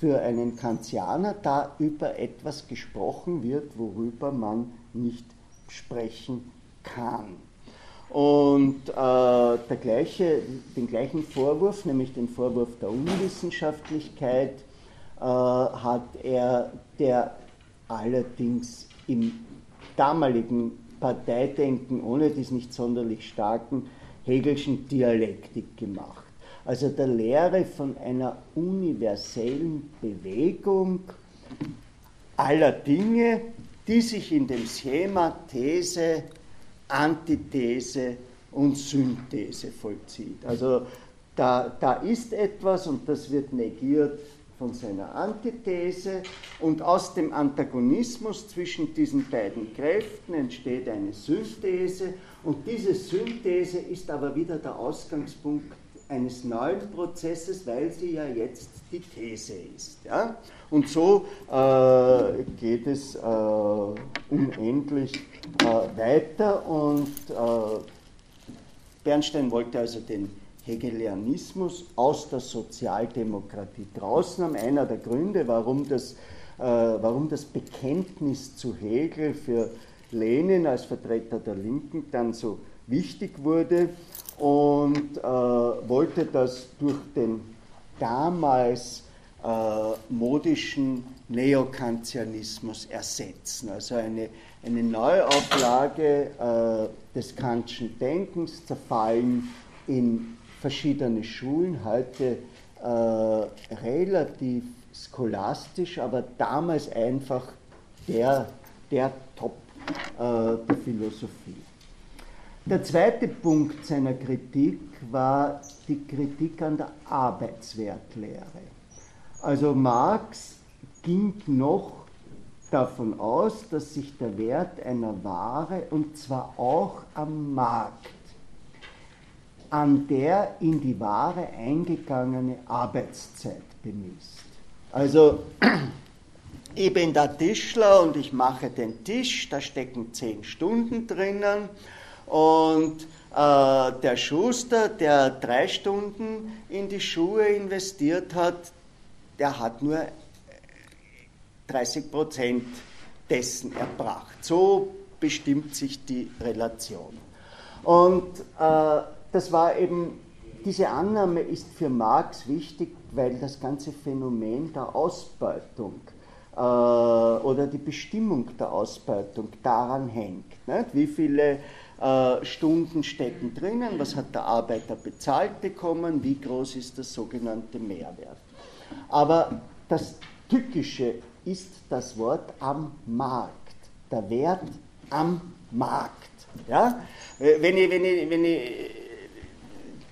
für einen Kantianer da über etwas gesprochen wird, worüber man nicht sprechen kann. Und äh, der gleiche, den gleichen Vorwurf, nämlich den Vorwurf der Unwissenschaftlichkeit, äh, hat er, der allerdings im damaligen Parteidenken ohne dies nicht sonderlich starken Hegelschen Dialektik gemacht. Also der Lehre von einer universellen Bewegung aller Dinge, die sich in dem Schema These, Antithese und Synthese vollzieht. Also da, da ist etwas und das wird negiert von seiner Antithese und aus dem Antagonismus zwischen diesen beiden Kräften entsteht eine Synthese und diese Synthese ist aber wieder der Ausgangspunkt eines neuen Prozesses, weil sie ja jetzt die These ist. Ja? Und so äh, geht es äh, unendlich äh, weiter und äh, Bernstein wollte also den Hegelianismus aus der Sozialdemokratie draußen haben. Einer der Gründe, warum das, äh, warum das Bekenntnis zu Hegel für Lenin als Vertreter der Linken dann so wichtig wurde und äh, wollte das durch den damals äh, modischen Neokantianismus ersetzen. Also eine, eine Neuauflage äh, des Kantschen Denkens, zerfallen in verschiedene Schulen, heute äh, relativ scholastisch, aber damals einfach der, der Top äh, der Philosophie. Der zweite Punkt seiner Kritik war die Kritik an der Arbeitswertlehre. Also Marx ging noch davon aus, dass sich der Wert einer Ware, und zwar auch am Markt, an der in die Ware eingegangene Arbeitszeit bemisst. Also ich bin der Tischler und ich mache den Tisch, da stecken zehn Stunden drinnen und der Schuster, der drei Stunden in die Schuhe investiert hat, der hat nur 30 Prozent dessen erbracht. So bestimmt sich die Relation. Und äh, das war eben, diese Annahme ist für Marx wichtig, weil das ganze Phänomen der Ausbeutung äh, oder die Bestimmung der Ausbeutung daran hängt. Nicht? Wie viele äh, Stunden stecken drinnen, was hat der Arbeiter bezahlt bekommen, wie groß ist der sogenannte Mehrwert. Aber das Tückische ist das Wort am Markt, der Wert am Markt. Ja? Wenn, ich, wenn, ich, wenn ich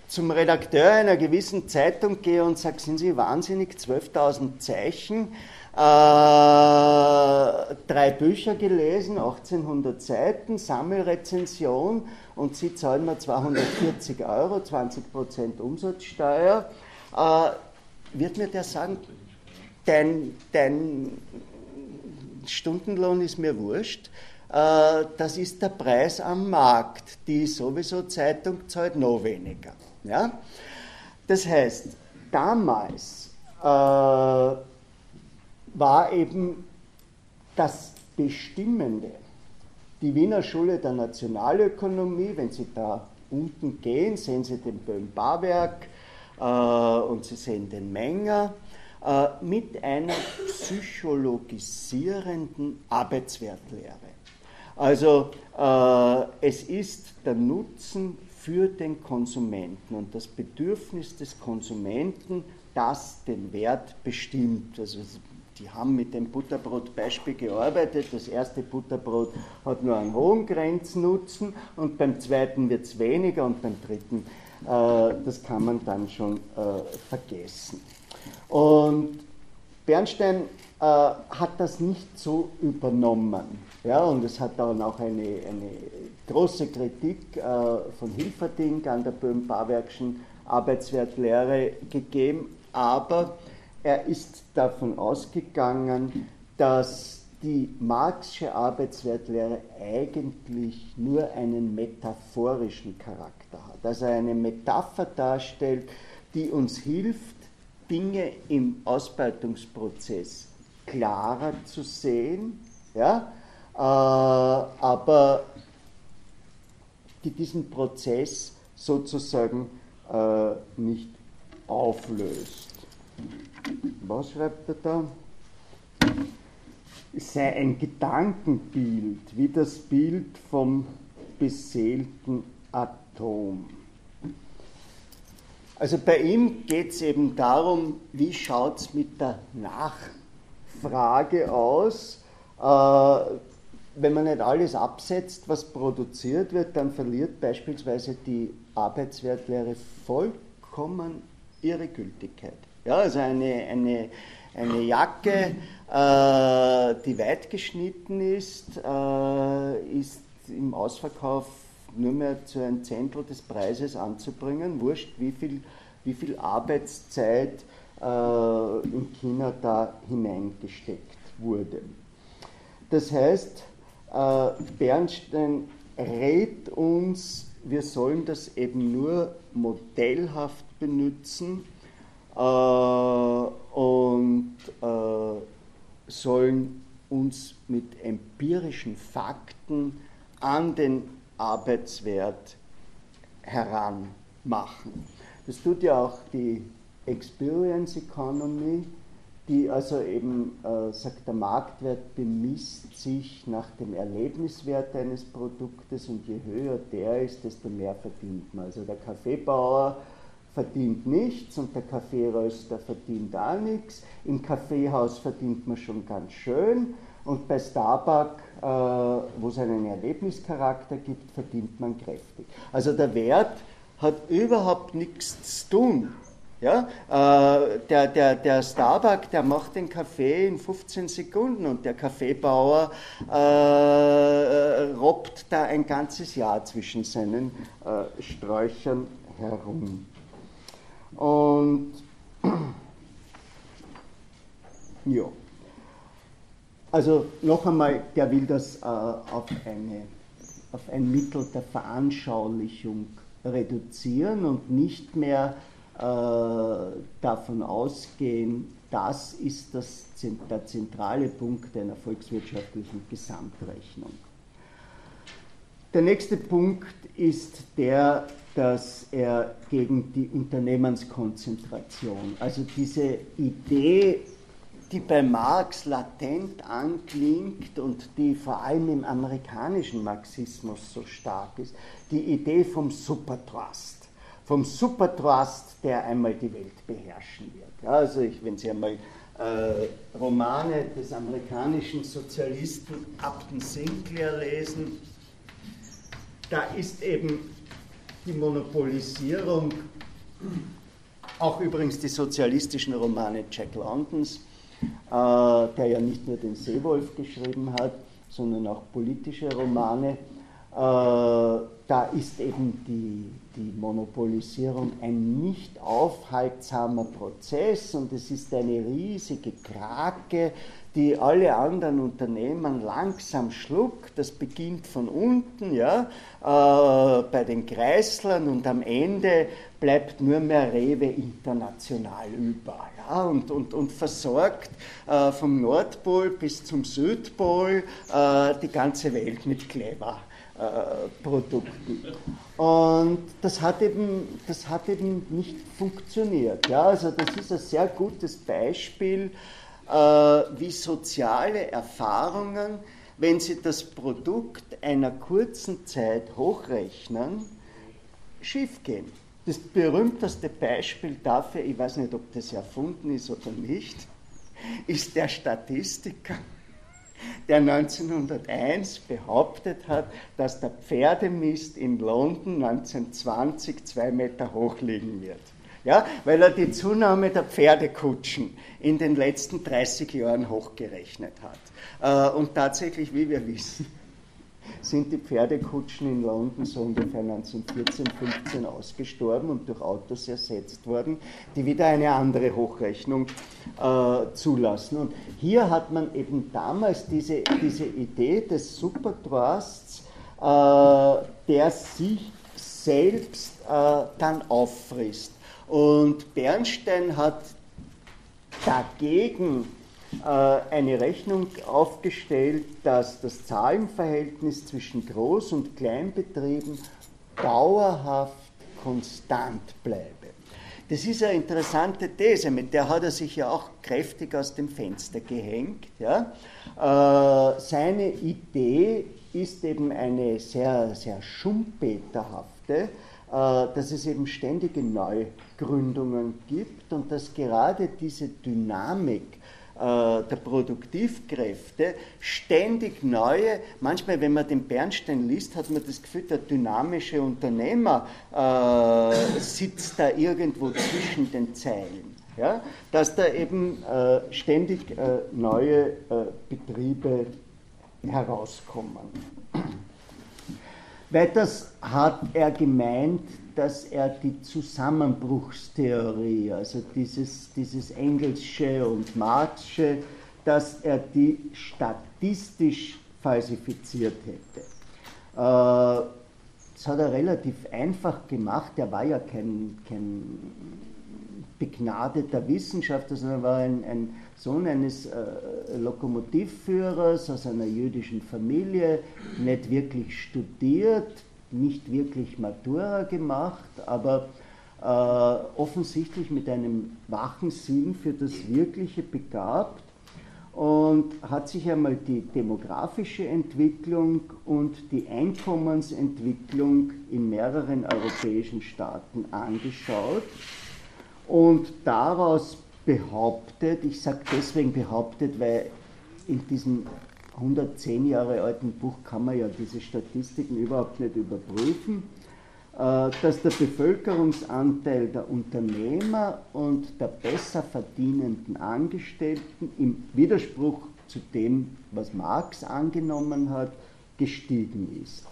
zum Redakteur einer gewissen Zeitung gehe und sage, sind Sie wahnsinnig, 12.000 Zeichen, äh, drei Bücher gelesen, 1800 Seiten, Sammelrezension und Sie zahlen mir 240 Euro, 20% Umsatzsteuer, äh, wird mir der sagen, dein, dein Stundenlohn ist mir wurscht, äh, das ist der Preis am Markt. Die sowieso Zeitung zahlt noch weniger. Ja? Das heißt, damals äh, war eben das Bestimmende. Die Wiener Schule der Nationalökonomie, wenn Sie da unten gehen, sehen Sie den Böhm-Barwerk äh, und Sie sehen den Menger, äh, mit einer psychologisierenden Arbeitswertlehre. Also äh, es ist der Nutzen für den Konsumenten und das Bedürfnis des Konsumenten, das den Wert bestimmt. Also die haben mit dem Butterbrot-Beispiel gearbeitet. Das erste Butterbrot hat nur einen hohen Grenznutzen und beim zweiten wird es weniger und beim dritten, äh, das kann man dann schon äh, vergessen. Und Bernstein äh, hat das nicht so übernommen. Ja, und es hat dann auch eine, eine große Kritik äh, von Hilferding an der Böhm-Barwerkschen Arbeitswertlehre gegeben, aber er ist davon ausgegangen, dass die Marxische Arbeitswertlehre eigentlich nur einen metaphorischen Charakter hat, also eine Metapher darstellt, die uns hilft, Dinge im Ausbeutungsprozess klarer zu sehen, ja, äh, aber die diesen Prozess sozusagen äh, nicht auflöst. Was schreibt er da? Es sei ein Gedankenbild, wie das Bild vom beseelten Atom. Also bei ihm geht es eben darum, wie schaut es mit der Nachfrage aus. Äh, wenn man nicht alles absetzt, was produziert wird, dann verliert beispielsweise die Arbeitswertlehre vollkommen ihre Gültigkeit. Ja, also eine, eine, eine Jacke, äh, die weit geschnitten ist, äh, ist im Ausverkauf nur mehr zu einem Zehntel des Preises anzubringen. Wurscht, wie viel, wie viel Arbeitszeit äh, in China da hineingesteckt wurde. Das heißt, äh, Bernstein rät uns, wir sollen das eben nur modellhaft benutzen und äh, sollen uns mit empirischen Fakten an den Arbeitswert heranmachen. Das tut ja auch die Experience Economy, die also eben äh, sagt, der Marktwert bemisst sich nach dem Erlebniswert eines Produktes und je höher der ist, desto mehr verdient man. Also der Kaffeebauer verdient nichts und der Kaffeeröster verdient auch nichts. Im Kaffeehaus verdient man schon ganz schön und bei Starbucks, äh, wo es einen Erlebnischarakter gibt, verdient man kräftig. Also der Wert hat überhaupt nichts zu tun. Ja, äh, der, der, der Starbucks, der macht den Kaffee in 15 Sekunden und der Kaffeebauer äh, robbt da ein ganzes Jahr zwischen seinen äh, Sträuchern herum. Und ja, also noch einmal, der will das äh, auf, eine, auf ein Mittel der Veranschaulichung reduzieren und nicht mehr äh, davon ausgehen, das ist das, der zentrale Punkt einer volkswirtschaftlichen Gesamtrechnung. Der nächste Punkt ist der dass er gegen die Unternehmenskonzentration, also diese Idee, die bei Marx latent anklingt und die vor allem im amerikanischen Marxismus so stark ist, die Idee vom Supertrust. Vom Supertrust, der einmal die Welt beherrschen wird. Also ich, wenn Sie einmal äh, Romane des amerikanischen Sozialisten Upton Sinclair lesen, da ist eben die Monopolisierung, auch übrigens die sozialistischen Romane Jack Londons, äh, der ja nicht nur den Seewolf geschrieben hat, sondern auch politische Romane. Äh, da ist eben die, die Monopolisierung ein nicht aufhaltsamer Prozess und es ist eine riesige Krake, die alle anderen Unternehmen langsam schluckt. Das beginnt von unten, ja, äh, bei den Kreislern und am Ende bleibt nur mehr Rewe international über ja, und, und, und versorgt äh, vom Nordpol bis zum Südpol äh, die ganze Welt mit Clever. Äh, Produkten. Und das hat eben, das hat eben nicht funktioniert. Ja, also das ist ein sehr gutes Beispiel wie soziale Erfahrungen, wenn Sie das Produkt einer kurzen Zeit hochrechnen, schiefgehen. Das berühmteste Beispiel dafür, ich weiß nicht, ob das erfunden ist oder nicht, ist der Statistiker, der 1901 behauptet hat, dass der Pferdemist in London 1920 zwei Meter hoch liegen wird. Ja, weil er die Zunahme der Pferdekutschen in den letzten 30 Jahren hochgerechnet hat. Äh, und tatsächlich, wie wir wissen, sind die Pferdekutschen in London so ungefähr 1914, 15 ausgestorben und durch Autos ersetzt worden, die wieder eine andere Hochrechnung äh, zulassen. Und hier hat man eben damals diese, diese Idee des Supertrusts, äh, der sich selbst äh, dann auffrisst. Und Bernstein hat dagegen äh, eine Rechnung aufgestellt, dass das Zahlenverhältnis zwischen Groß- und Kleinbetrieben dauerhaft konstant bleibe. Das ist eine interessante These, mit der hat er sich ja auch kräftig aus dem Fenster gehängt. Ja. Äh, seine Idee ist eben eine sehr, sehr schumpeterhafte, äh, dass es eben ständige Neugründungen gibt und dass gerade diese Dynamik äh, der Produktivkräfte ständig neue, manchmal wenn man den Bernstein liest, hat man das Gefühl, der dynamische Unternehmer äh, sitzt da irgendwo zwischen den Zeilen. Ja? Dass da eben äh, ständig äh, neue äh, Betriebe herauskommen. Weiters hat er gemeint, dass er die Zusammenbruchstheorie, also dieses, dieses Engelsche und Marxsche, dass er die statistisch falsifiziert hätte. Äh, das hat er relativ einfach gemacht. Er war ja kein, kein begnadeter Wissenschaftler, sondern war ein, ein Sohn eines äh, Lokomotivführers aus einer jüdischen Familie, nicht wirklich studiert, nicht wirklich Matura gemacht, aber äh, offensichtlich mit einem wachen Sinn für das Wirkliche begabt und hat sich einmal die demografische Entwicklung und die Einkommensentwicklung in mehreren europäischen Staaten angeschaut und daraus behauptet, ich sage deswegen behauptet, weil in diesem 110 Jahre alten Buch kann man ja diese Statistiken überhaupt nicht überprüfen, äh, dass der Bevölkerungsanteil der Unternehmer und der besser verdienenden Angestellten im Widerspruch zu dem, was Marx angenommen hat, gestiegen ist.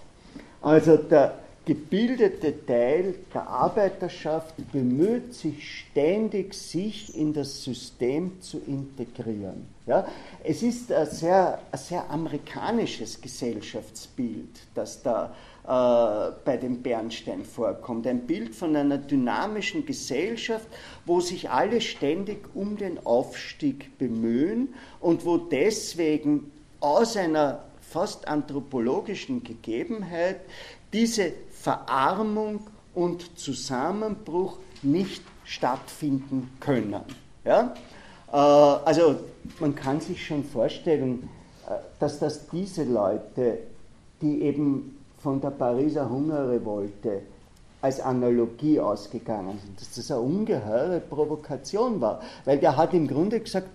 Also der gebildete Teil der Arbeiterschaft bemüht sich ständig, sich in das System zu integrieren. Ja, es ist ein sehr, ein sehr amerikanisches Gesellschaftsbild, das da äh, bei dem Bernstein vorkommt. Ein Bild von einer dynamischen Gesellschaft, wo sich alle ständig um den Aufstieg bemühen und wo deswegen aus einer fast anthropologischen Gegebenheit diese Verarmung und Zusammenbruch nicht stattfinden können. Ja? Äh, also man kann sich schon vorstellen, äh, dass das diese Leute, die eben von der Pariser Hungerrevolte als Analogie ausgegangen sind, dass das eine ungeheure Provokation war, weil der hat im Grunde gesagt,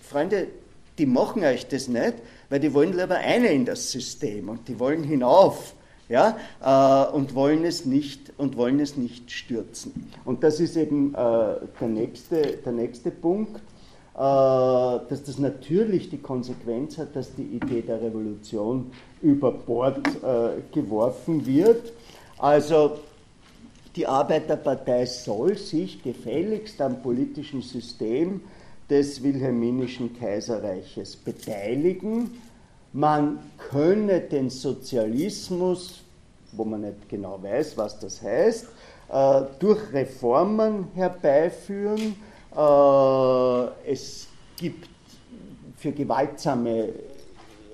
Freunde, die machen euch das nicht, weil die wollen lieber eine in das System und die wollen hinauf ja, äh, und, wollen es nicht, und wollen es nicht stürzen. Und das ist eben äh, der, nächste, der nächste Punkt, äh, dass das natürlich die Konsequenz hat, dass die Idee der Revolution über Bord äh, geworfen wird. Also die Arbeiterpartei soll sich gefälligst am politischen System des Wilhelminischen Kaiserreiches beteiligen man könne den Sozialismus, wo man nicht genau weiß, was das heißt, äh, durch Reformen herbeiführen. Äh, es gibt für gewaltsame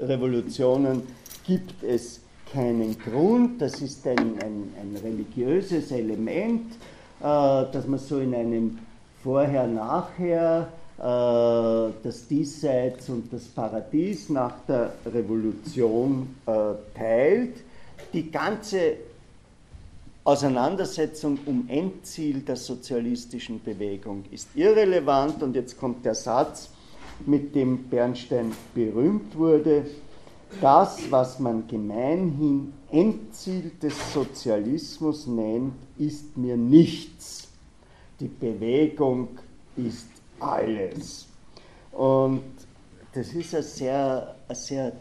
Revolutionen gibt es keinen Grund. Das ist ein, ein, ein religiöses Element, äh, das man so in einem Vorher-Nachher äh, das Diesseits und das Paradies nach der Revolution äh, teilt. Die ganze Auseinandersetzung um Endziel der sozialistischen Bewegung ist irrelevant und jetzt kommt der Satz, mit dem Bernstein berühmt wurde. Das, was man gemeinhin Endziel des Sozialismus nennt, ist mir nichts. Die Bewegung ist alles. Und das ist ein sehr, ein sehr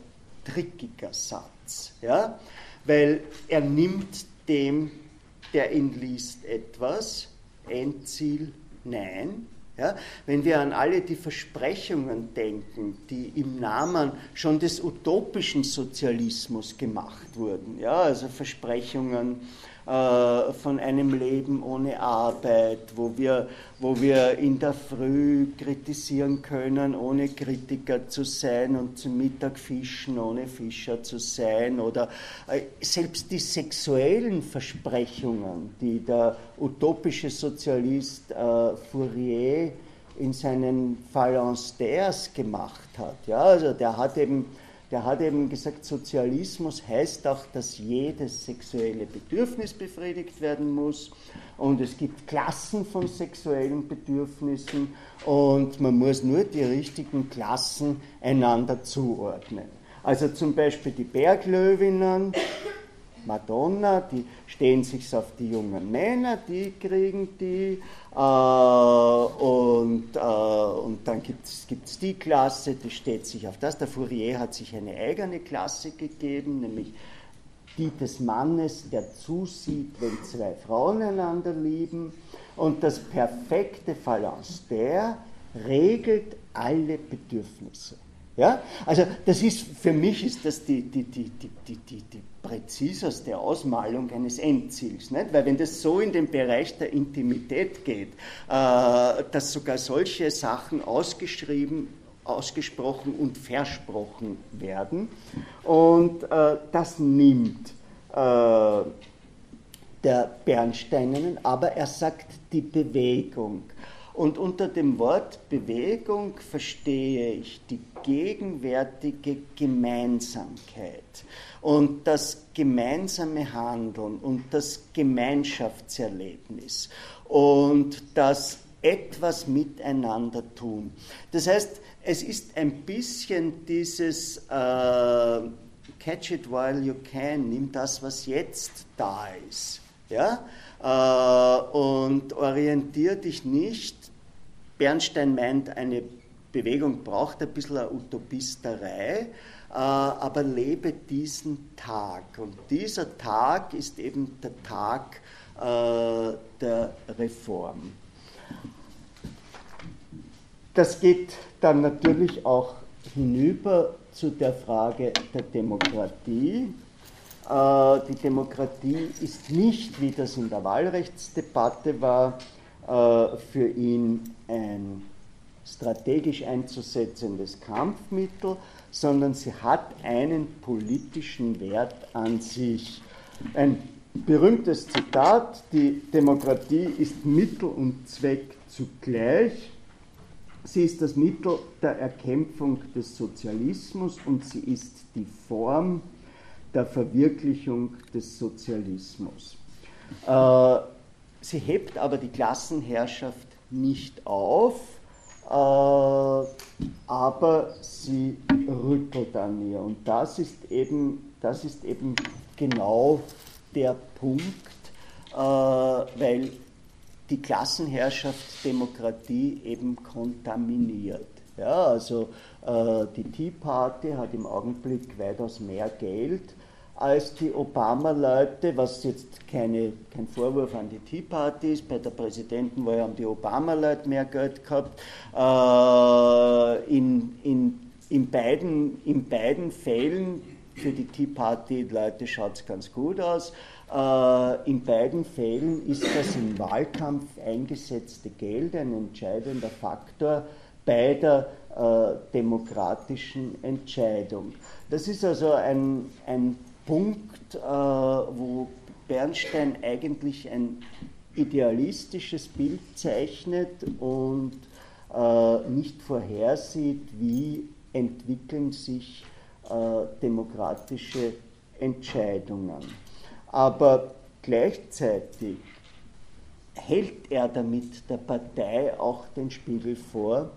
trickiger Satz, ja? weil er nimmt dem, der ihn liest, etwas, Endziel, nein. Ja? Wenn wir an alle die Versprechungen denken, die im Namen schon des utopischen Sozialismus gemacht wurden, ja? also Versprechungen, von einem Leben ohne Arbeit, wo wir, wo wir in der Früh kritisieren können, ohne Kritiker zu sein und zum Mittag fischen, ohne Fischer zu sein. Oder äh, selbst die sexuellen Versprechungen, die der utopische Sozialist äh, Fourier in seinen Phalanstères gemacht hat. Ja, also der hat eben der hat eben gesagt, Sozialismus heißt auch, dass jedes sexuelle Bedürfnis befriedigt werden muss und es gibt Klassen von sexuellen Bedürfnissen und man muss nur die richtigen Klassen einander zuordnen. Also zum Beispiel die Berglöwinnen, Madonna, die stehen sich auf die jungen Männer, die kriegen die. Äh, und, äh, und dann gibt es die Klasse, die steht sich auf das. Der Fourier hat sich eine eigene Klasse gegeben, nämlich die des Mannes, der zusieht, wenn zwei Frauen einander lieben. Und das perfekte Phalanx, der regelt alle Bedürfnisse. Ja? Also das ist, für mich ist das die, die, die, die, die, die, die präziseste Ausmalung eines Endziels. Nicht? Weil wenn das so in den Bereich der Intimität geht, äh, dass sogar solche Sachen ausgeschrieben, ausgesprochen und versprochen werden, und äh, das nimmt äh, der Bernsteinen, aber er sagt die Bewegung. Und unter dem Wort Bewegung verstehe ich die gegenwärtige Gemeinsamkeit und das gemeinsame Handeln und das Gemeinschaftserlebnis und das etwas miteinander tun. Das heißt, es ist ein bisschen dieses äh, Catch it while you can, nimm das, was jetzt da ist. Ja? Äh, und orientier dich nicht. Bernstein meint, eine Bewegung braucht ein bisschen eine Utopisterei, aber lebe diesen Tag. Und dieser Tag ist eben der Tag äh, der Reform. Das geht dann natürlich auch hinüber zu der Frage der Demokratie. Äh, die Demokratie ist nicht, wie das in der Wahlrechtsdebatte war, für ihn ein strategisch einzusetzendes Kampfmittel, sondern sie hat einen politischen Wert an sich. Ein berühmtes Zitat, die Demokratie ist Mittel und Zweck zugleich. Sie ist das Mittel der Erkämpfung des Sozialismus und sie ist die Form der Verwirklichung des Sozialismus. Äh, sie hebt aber die Klassenherrschaft nicht auf, aber sie rüttelt an ihr. Und das ist eben, das ist eben genau der Punkt, äh, weil die Klassenherrschaft Demokratie eben kontaminiert. Ja, also äh, die Tea Party hat im Augenblick weitaus mehr Geld als die Obama-Leute, was jetzt keine, kein Vorwurf an die Tea Party ist, bei der Präsidentenwahl haben die Obama-Leute mehr Geld gehabt. Äh, in, in, in, beiden, in beiden Fällen, für die Tea Party-Leute schaut es ganz gut aus, äh, in beiden Fällen ist das im Wahlkampf eingesetzte Geld ein entscheidender Faktor bei der äh, demokratischen Entscheidung. Das ist also ein, ein Punkt, äh, wo Bernstein eigentlich ein idealistisches Bild zeichnet und äh, nicht vorhersieht, wie entwickeln sich äh, demokratische Entscheidungen. Aber gleichzeitig hält er damit der Partei auch den Spiegel vor,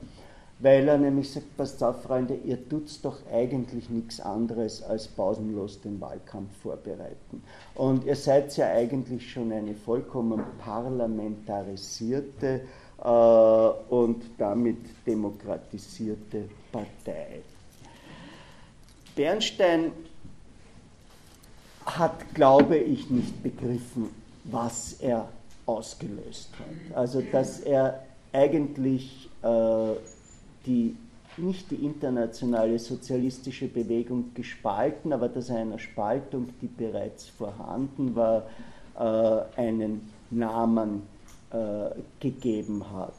weil er nämlich sagt, passt auf, Freunde, ihr tut doch eigentlich nichts anderes als pausenlos den Wahlkampf vorbereiten. Und ihr seid ja eigentlich schon eine vollkommen parlamentarisierte äh, und damit demokratisierte Partei. Bernstein hat, glaube ich, nicht begriffen, was er ausgelöst hat. Also, dass er eigentlich äh, die, nicht die internationale sozialistische Bewegung gespalten, aber dass er einer Spaltung, die bereits vorhanden war, äh, einen Namen äh, gegeben hat.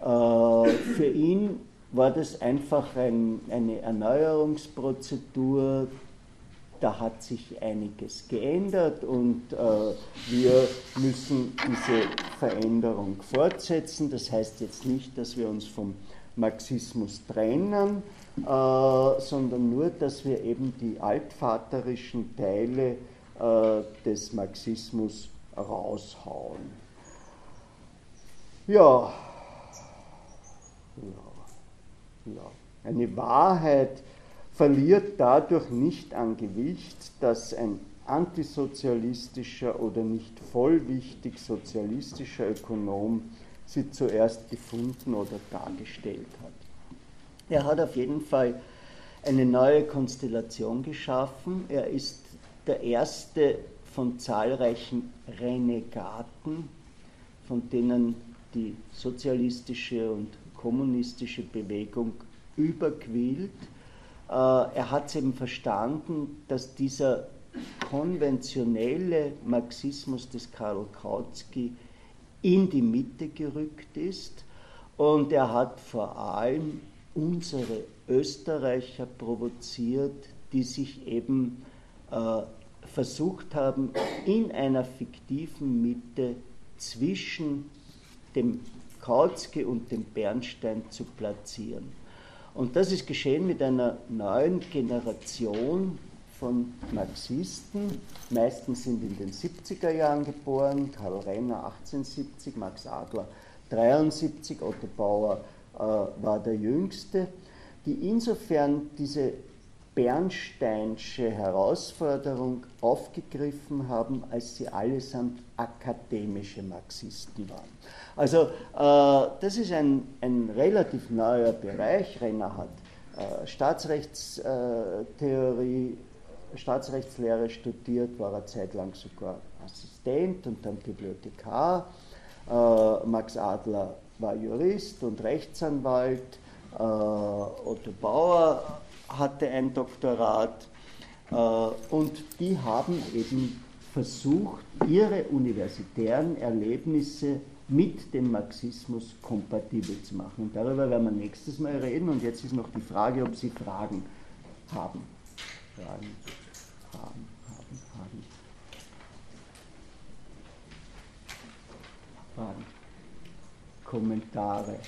Äh, für ihn war das einfach ein, eine Erneuerungsprozedur, da hat sich einiges geändert und äh, wir müssen diese Veränderung fortsetzen. Das heißt jetzt nicht, dass wir uns vom Marxismus trennen, äh, sondern nur, dass wir eben die altvaterischen Teile äh, des Marxismus raushauen. Ja. ja, ja. Eine Wahrheit verliert dadurch nicht an Gewicht, dass ein antisozialistischer oder nicht vollwichtig sozialistischer Ökonom sie zuerst gefunden oder dargestellt hat. Er hat auf jeden Fall eine neue Konstellation geschaffen. Er ist der erste von zahlreichen Renegaten, von denen die sozialistische und kommunistische Bewegung überquillt. Äh, er hat es eben verstanden, dass dieser konventionelle Marxismus des Karl Kautsky in die Mitte gerückt ist und er hat vor allem unsere Österreicher provoziert, die sich eben äh, versucht haben, in einer fiktiven Mitte zwischen dem Kautsky und dem Bernstein zu platzieren. Und das ist geschehen mit einer neuen Generation von Marxisten. Meistens sind in den 70er Jahren geboren, Karl Renner 1870, Max Adler 73, Otto Bauer äh, war der Jüngste, die insofern diese Bernsteinsche Herausforderung aufgegriffen haben, als sie allesamt akademische Marxisten waren. Also äh, das ist ein, ein relativ neuer Bereich. Renner hat äh, Staatsrechtstheorie, Staatsrechtslehre studiert, war er zeitlang sogar Assistent und dann Bibliothekar. Äh, Max Adler war Jurist und Rechtsanwalt. Äh, Otto Bauer hatte ein Doktorat äh, und die haben eben versucht, ihre universitären Erlebnisse mit dem Marxismus kompatibel zu machen. Und darüber werden wir nächstes Mal reden. Und jetzt ist noch die Frage, ob Sie Fragen haben. Fragen, haben, haben, haben. Fragen, Kommentare,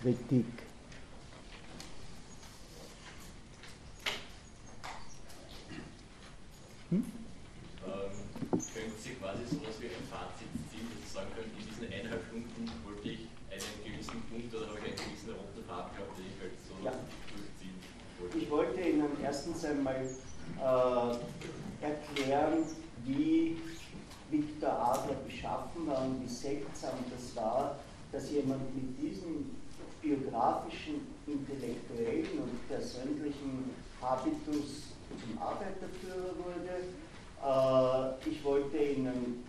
Kritik. Hm? Ähm, können Sie quasi so was wie ein Fazit ziehen, dass Sie sagen können, in diesen eineinhalb Stunden wollte ich einen gewissen Punkt oder habe ich einen gewissen roten Faden gehabt, den ich halt so ja. durchziehen wollte? Ich wollte Ihnen erstens einmal äh, erklären, wie Viktor Adler beschaffen war und wie seltsam das war, dass jemand mit diesem biografischen, intellektuellen und persönlichen Habitus zum Arbeiterführer wurde. Äh, ich wollte Ihnen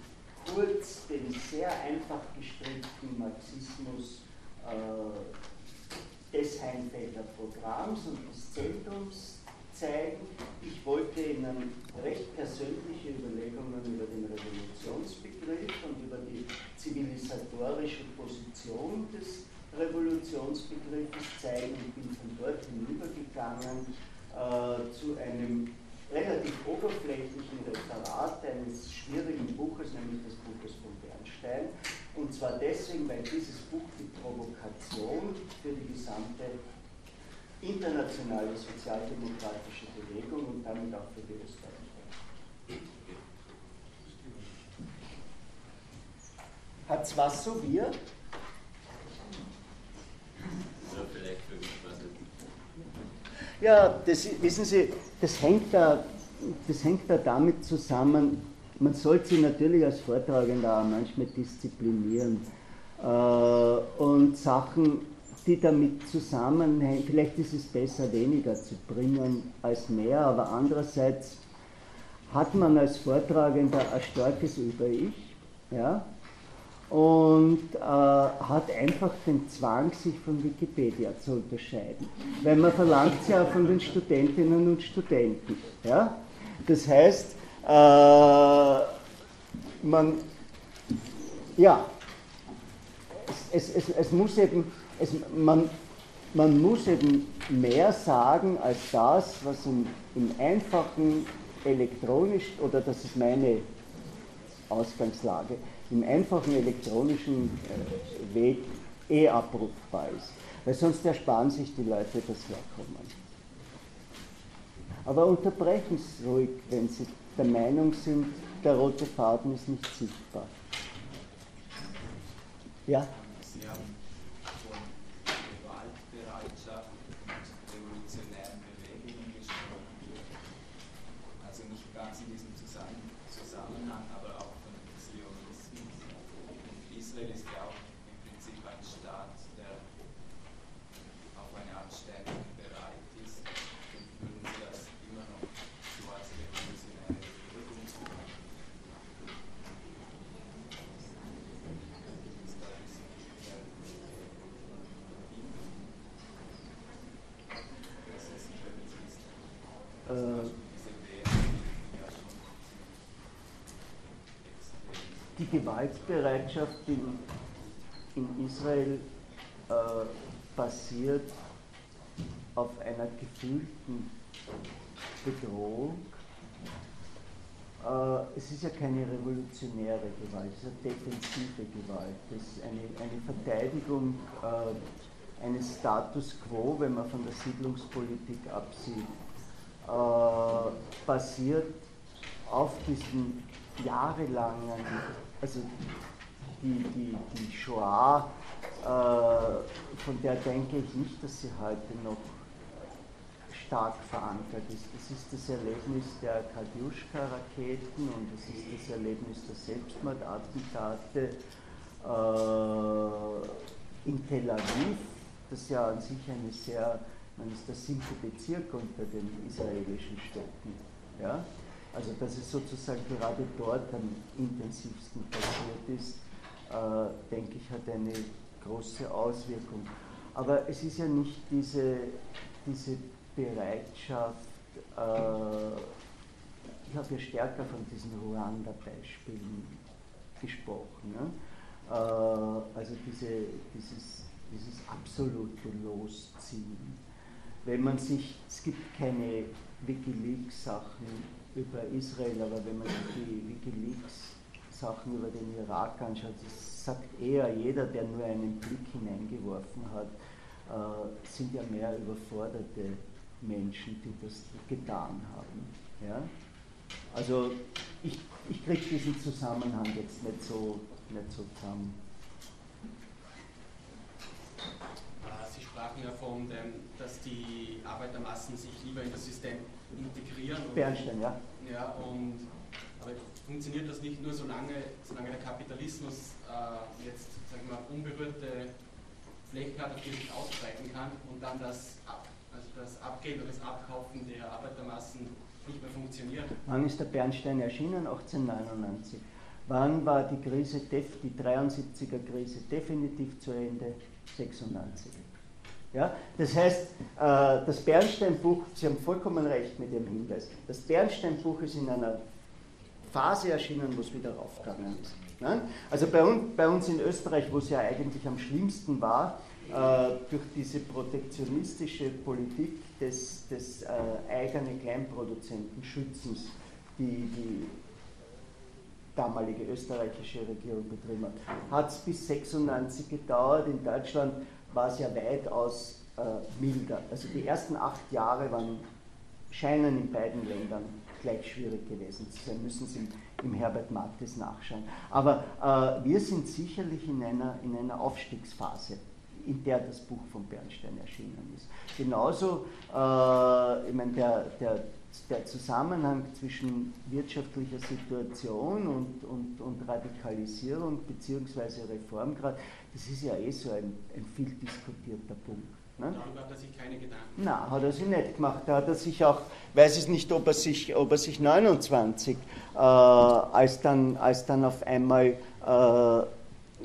kurz den sehr einfach gestrickten Marxismus äh, des Heinfelder Programms und des Zentrums zeigen. Ich wollte Ihnen recht persönliche Überlegungen über den Revolutionsbegriff und über die zivilisatorische Position des Revolutionsbegriffes zeigen und bin von dort hinübergegangen äh, zu einem relativ oberflächlichen Referat eines schwierigen Buches, nämlich des Buches von Bernstein. Und zwar deswegen, weil dieses Buch die Provokation für die gesamte internationale sozialdemokratische Bewegung und damit auch für die Österreicher. Hat es was so wir? Ja, das, wissen Sie, das hängt, da, das hängt da damit zusammen, man sollte sich natürlich als Vortragender auch manchmal disziplinieren äh, und Sachen die damit zusammenhängen, vielleicht ist es besser, weniger zu bringen als mehr, aber andererseits hat man als Vortragender ein starkes Über-Ich, ja, und äh, hat einfach den Zwang, sich von Wikipedia zu unterscheiden. Weil man verlangt ja von den Studentinnen und Studenten. Ja? Das heißt, äh, man, ja, es, es, es, es muss eben, es, man, man muss eben mehr sagen als das, was im, im einfachen elektronisch, oder das ist meine Ausgangslage, im einfachen elektronischen äh, Weg eh abrufbar ist. Weil sonst ersparen sich die Leute das Herkommen. Aber unterbrechen Sie ruhig, wenn Sie der Meinung sind, der rote Faden ist nicht sichtbar. Ja? Sie haben von Gewaltbereitschaft und revolutionären Bewegungen gesprochen. Also nicht ganz in diesem Zusammenhang, aber auch von Zionismus. Und Israel ist ja auch im Prinzip ein Staat, der auf eine Art Stärkung bereit ist. Und würden Sie das immer noch so als revolutionäre Bewegung machen? Ist da ein bisschen der Das ist sicher nicht ist. Äh, Diese Werte, die ja schon extrem die Gewaltbereitschaft in, in Israel äh, basiert auf einer gefühlten Bedrohung. Äh, es ist ja keine revolutionäre Gewalt, es ist eine defensive Gewalt. Es ist eine, eine Verteidigung äh, eines Status quo, wenn man von der Siedlungspolitik absieht, äh, basiert auf diesen jahrelangen, also die, die, die Shoah, äh, von der denke ich nicht, dass sie heute noch stark verankert ist. Das ist das Erlebnis der Kadjuschka-Raketen und das ist das Erlebnis der Selbstmordattentate äh, in Tel Aviv, das ja an sich eine sehr, man ist der siebte Bezirk unter den israelischen Städten. Ja? Also dass es sozusagen gerade dort am intensivsten passiert ist, denke ich, hat eine große Auswirkung. Aber es ist ja nicht diese, diese Bereitschaft, äh, ich habe ja stärker von diesen Ruanda-Beispielen gesprochen. Ne? Äh, also diese, dieses, dieses absolute Losziehen. Wenn man sich, es gibt keine Wikileaks-Sachen über Israel, aber wenn man sich die Wikileaks-Sachen über den Irak anschaut, das sagt eher jeder, der nur einen Blick hineingeworfen hat, äh, sind ja mehr überforderte Menschen, die das getan haben. Ja? Also ich, ich kriege diesen Zusammenhang jetzt nicht so, nicht so zusammen. Äh, Sie sprachen ja von dem, dass die Arbeitermassen sich lieber in das System integrieren. und- Bernstein, ja. Ja, und aber funktioniert das nicht nur solange, solange der Kapitalismus äh, jetzt, sagen wir unberührte Flächen hat, auf die sich ausbreiten kann und dann das, Ab, also das Abgehen oder das Abkaufen der Arbeitermassen nicht mehr funktioniert? Wann ist der Bernstein erschienen? 1899. Wann war die Krise, die 73er Krise definitiv zu Ende? 96. Ja? Das heißt, äh, das Bernstein-Buch, Sie haben vollkommen recht mit Ihrem Hinweis, das Bernstein-Buch ist in einer Phase erschienen, wo es wieder raufgegangen ist. Ne? Also bei uns, bei uns in Österreich, wo es ja eigentlich am schlimmsten war, äh, durch diese protektionistische Politik des, des äh, eigenen Kleinproduzentenschützens, die die damalige österreichische Regierung betrieben hat, hat es bis 96 gedauert. In Deutschland war es ja weitaus äh, milder. Also die ersten acht Jahre waren, scheinen in beiden Ländern gleich schwierig gewesen zu sein, müssen Sie im, Herbert Martis nachschauen. Aber äh, wir sind sicherlich in einer, in einer Aufstiegsphase. in der das Buch von Bernstein erschienen ist. Genauso, äh, ich meine, der, der, der Zusammenhang zwischen wirtschaftlicher Situation und, und, und Radikalisierung bzw. Reformgrad, das ist ja eh so ein, ein viel diskutierter Punkt. Ne? Darüber hat er sich keine Gedanken gemacht. Nein, hat er sich nicht gemacht. Da hat er sich auch, weiß ich nicht, ob er sich, ob er sich 29, äh, als, dann, als dann auf einmal äh,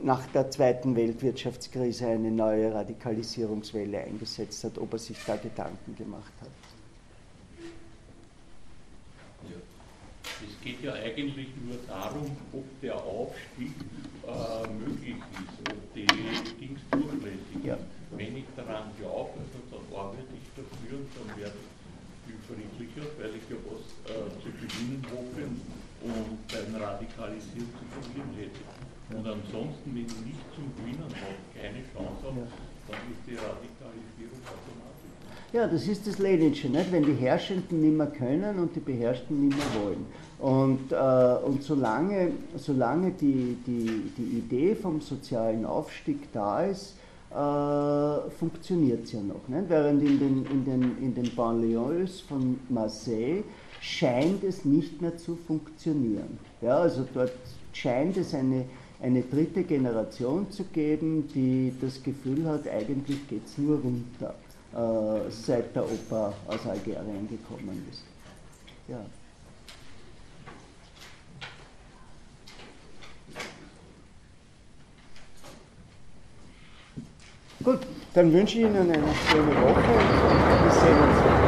nach der zweiten Weltwirtschaftskrise eine neue Radikalisierungswelle eingesetzt hat, ob er sich da Gedanken gemacht hat. Ja. Es geht ja eigentlich nur darum, ob der Aufstieg äh, möglich ist, ob die Dings durchlässig ja. Wenn ich daran glaube, also dann arbeite ich dafür und dann werde ich friedlicher, weil ich ja was äh, zu gewinnen hoffe und beim Radikalisieren zu verlieren hätte. Und ansonsten, wenn ich nicht zum Gewinnen habe, keine Chance habe, dann ist die Radikalisierung automatisch. Ja, das ist das Leninsche, nicht? wenn die Herrschenden nicht mehr können und die Beherrschten nicht mehr wollen. Und, äh, und solange, solange die, die, die Idee vom sozialen Aufstieg da ist, äh, funktioniert es ja noch. Nicht? Während in den, in, den, in den Banlieues von Marseille scheint es nicht mehr zu funktionieren. Ja, also dort scheint es eine eine dritte Generation zu geben, die das Gefühl hat, eigentlich geht es nur runter, äh, seit der Opa aus Algerien gekommen ist. Ja. Gut, dann wünsche ich Ihnen eine schöne Woche und wir sehen uns.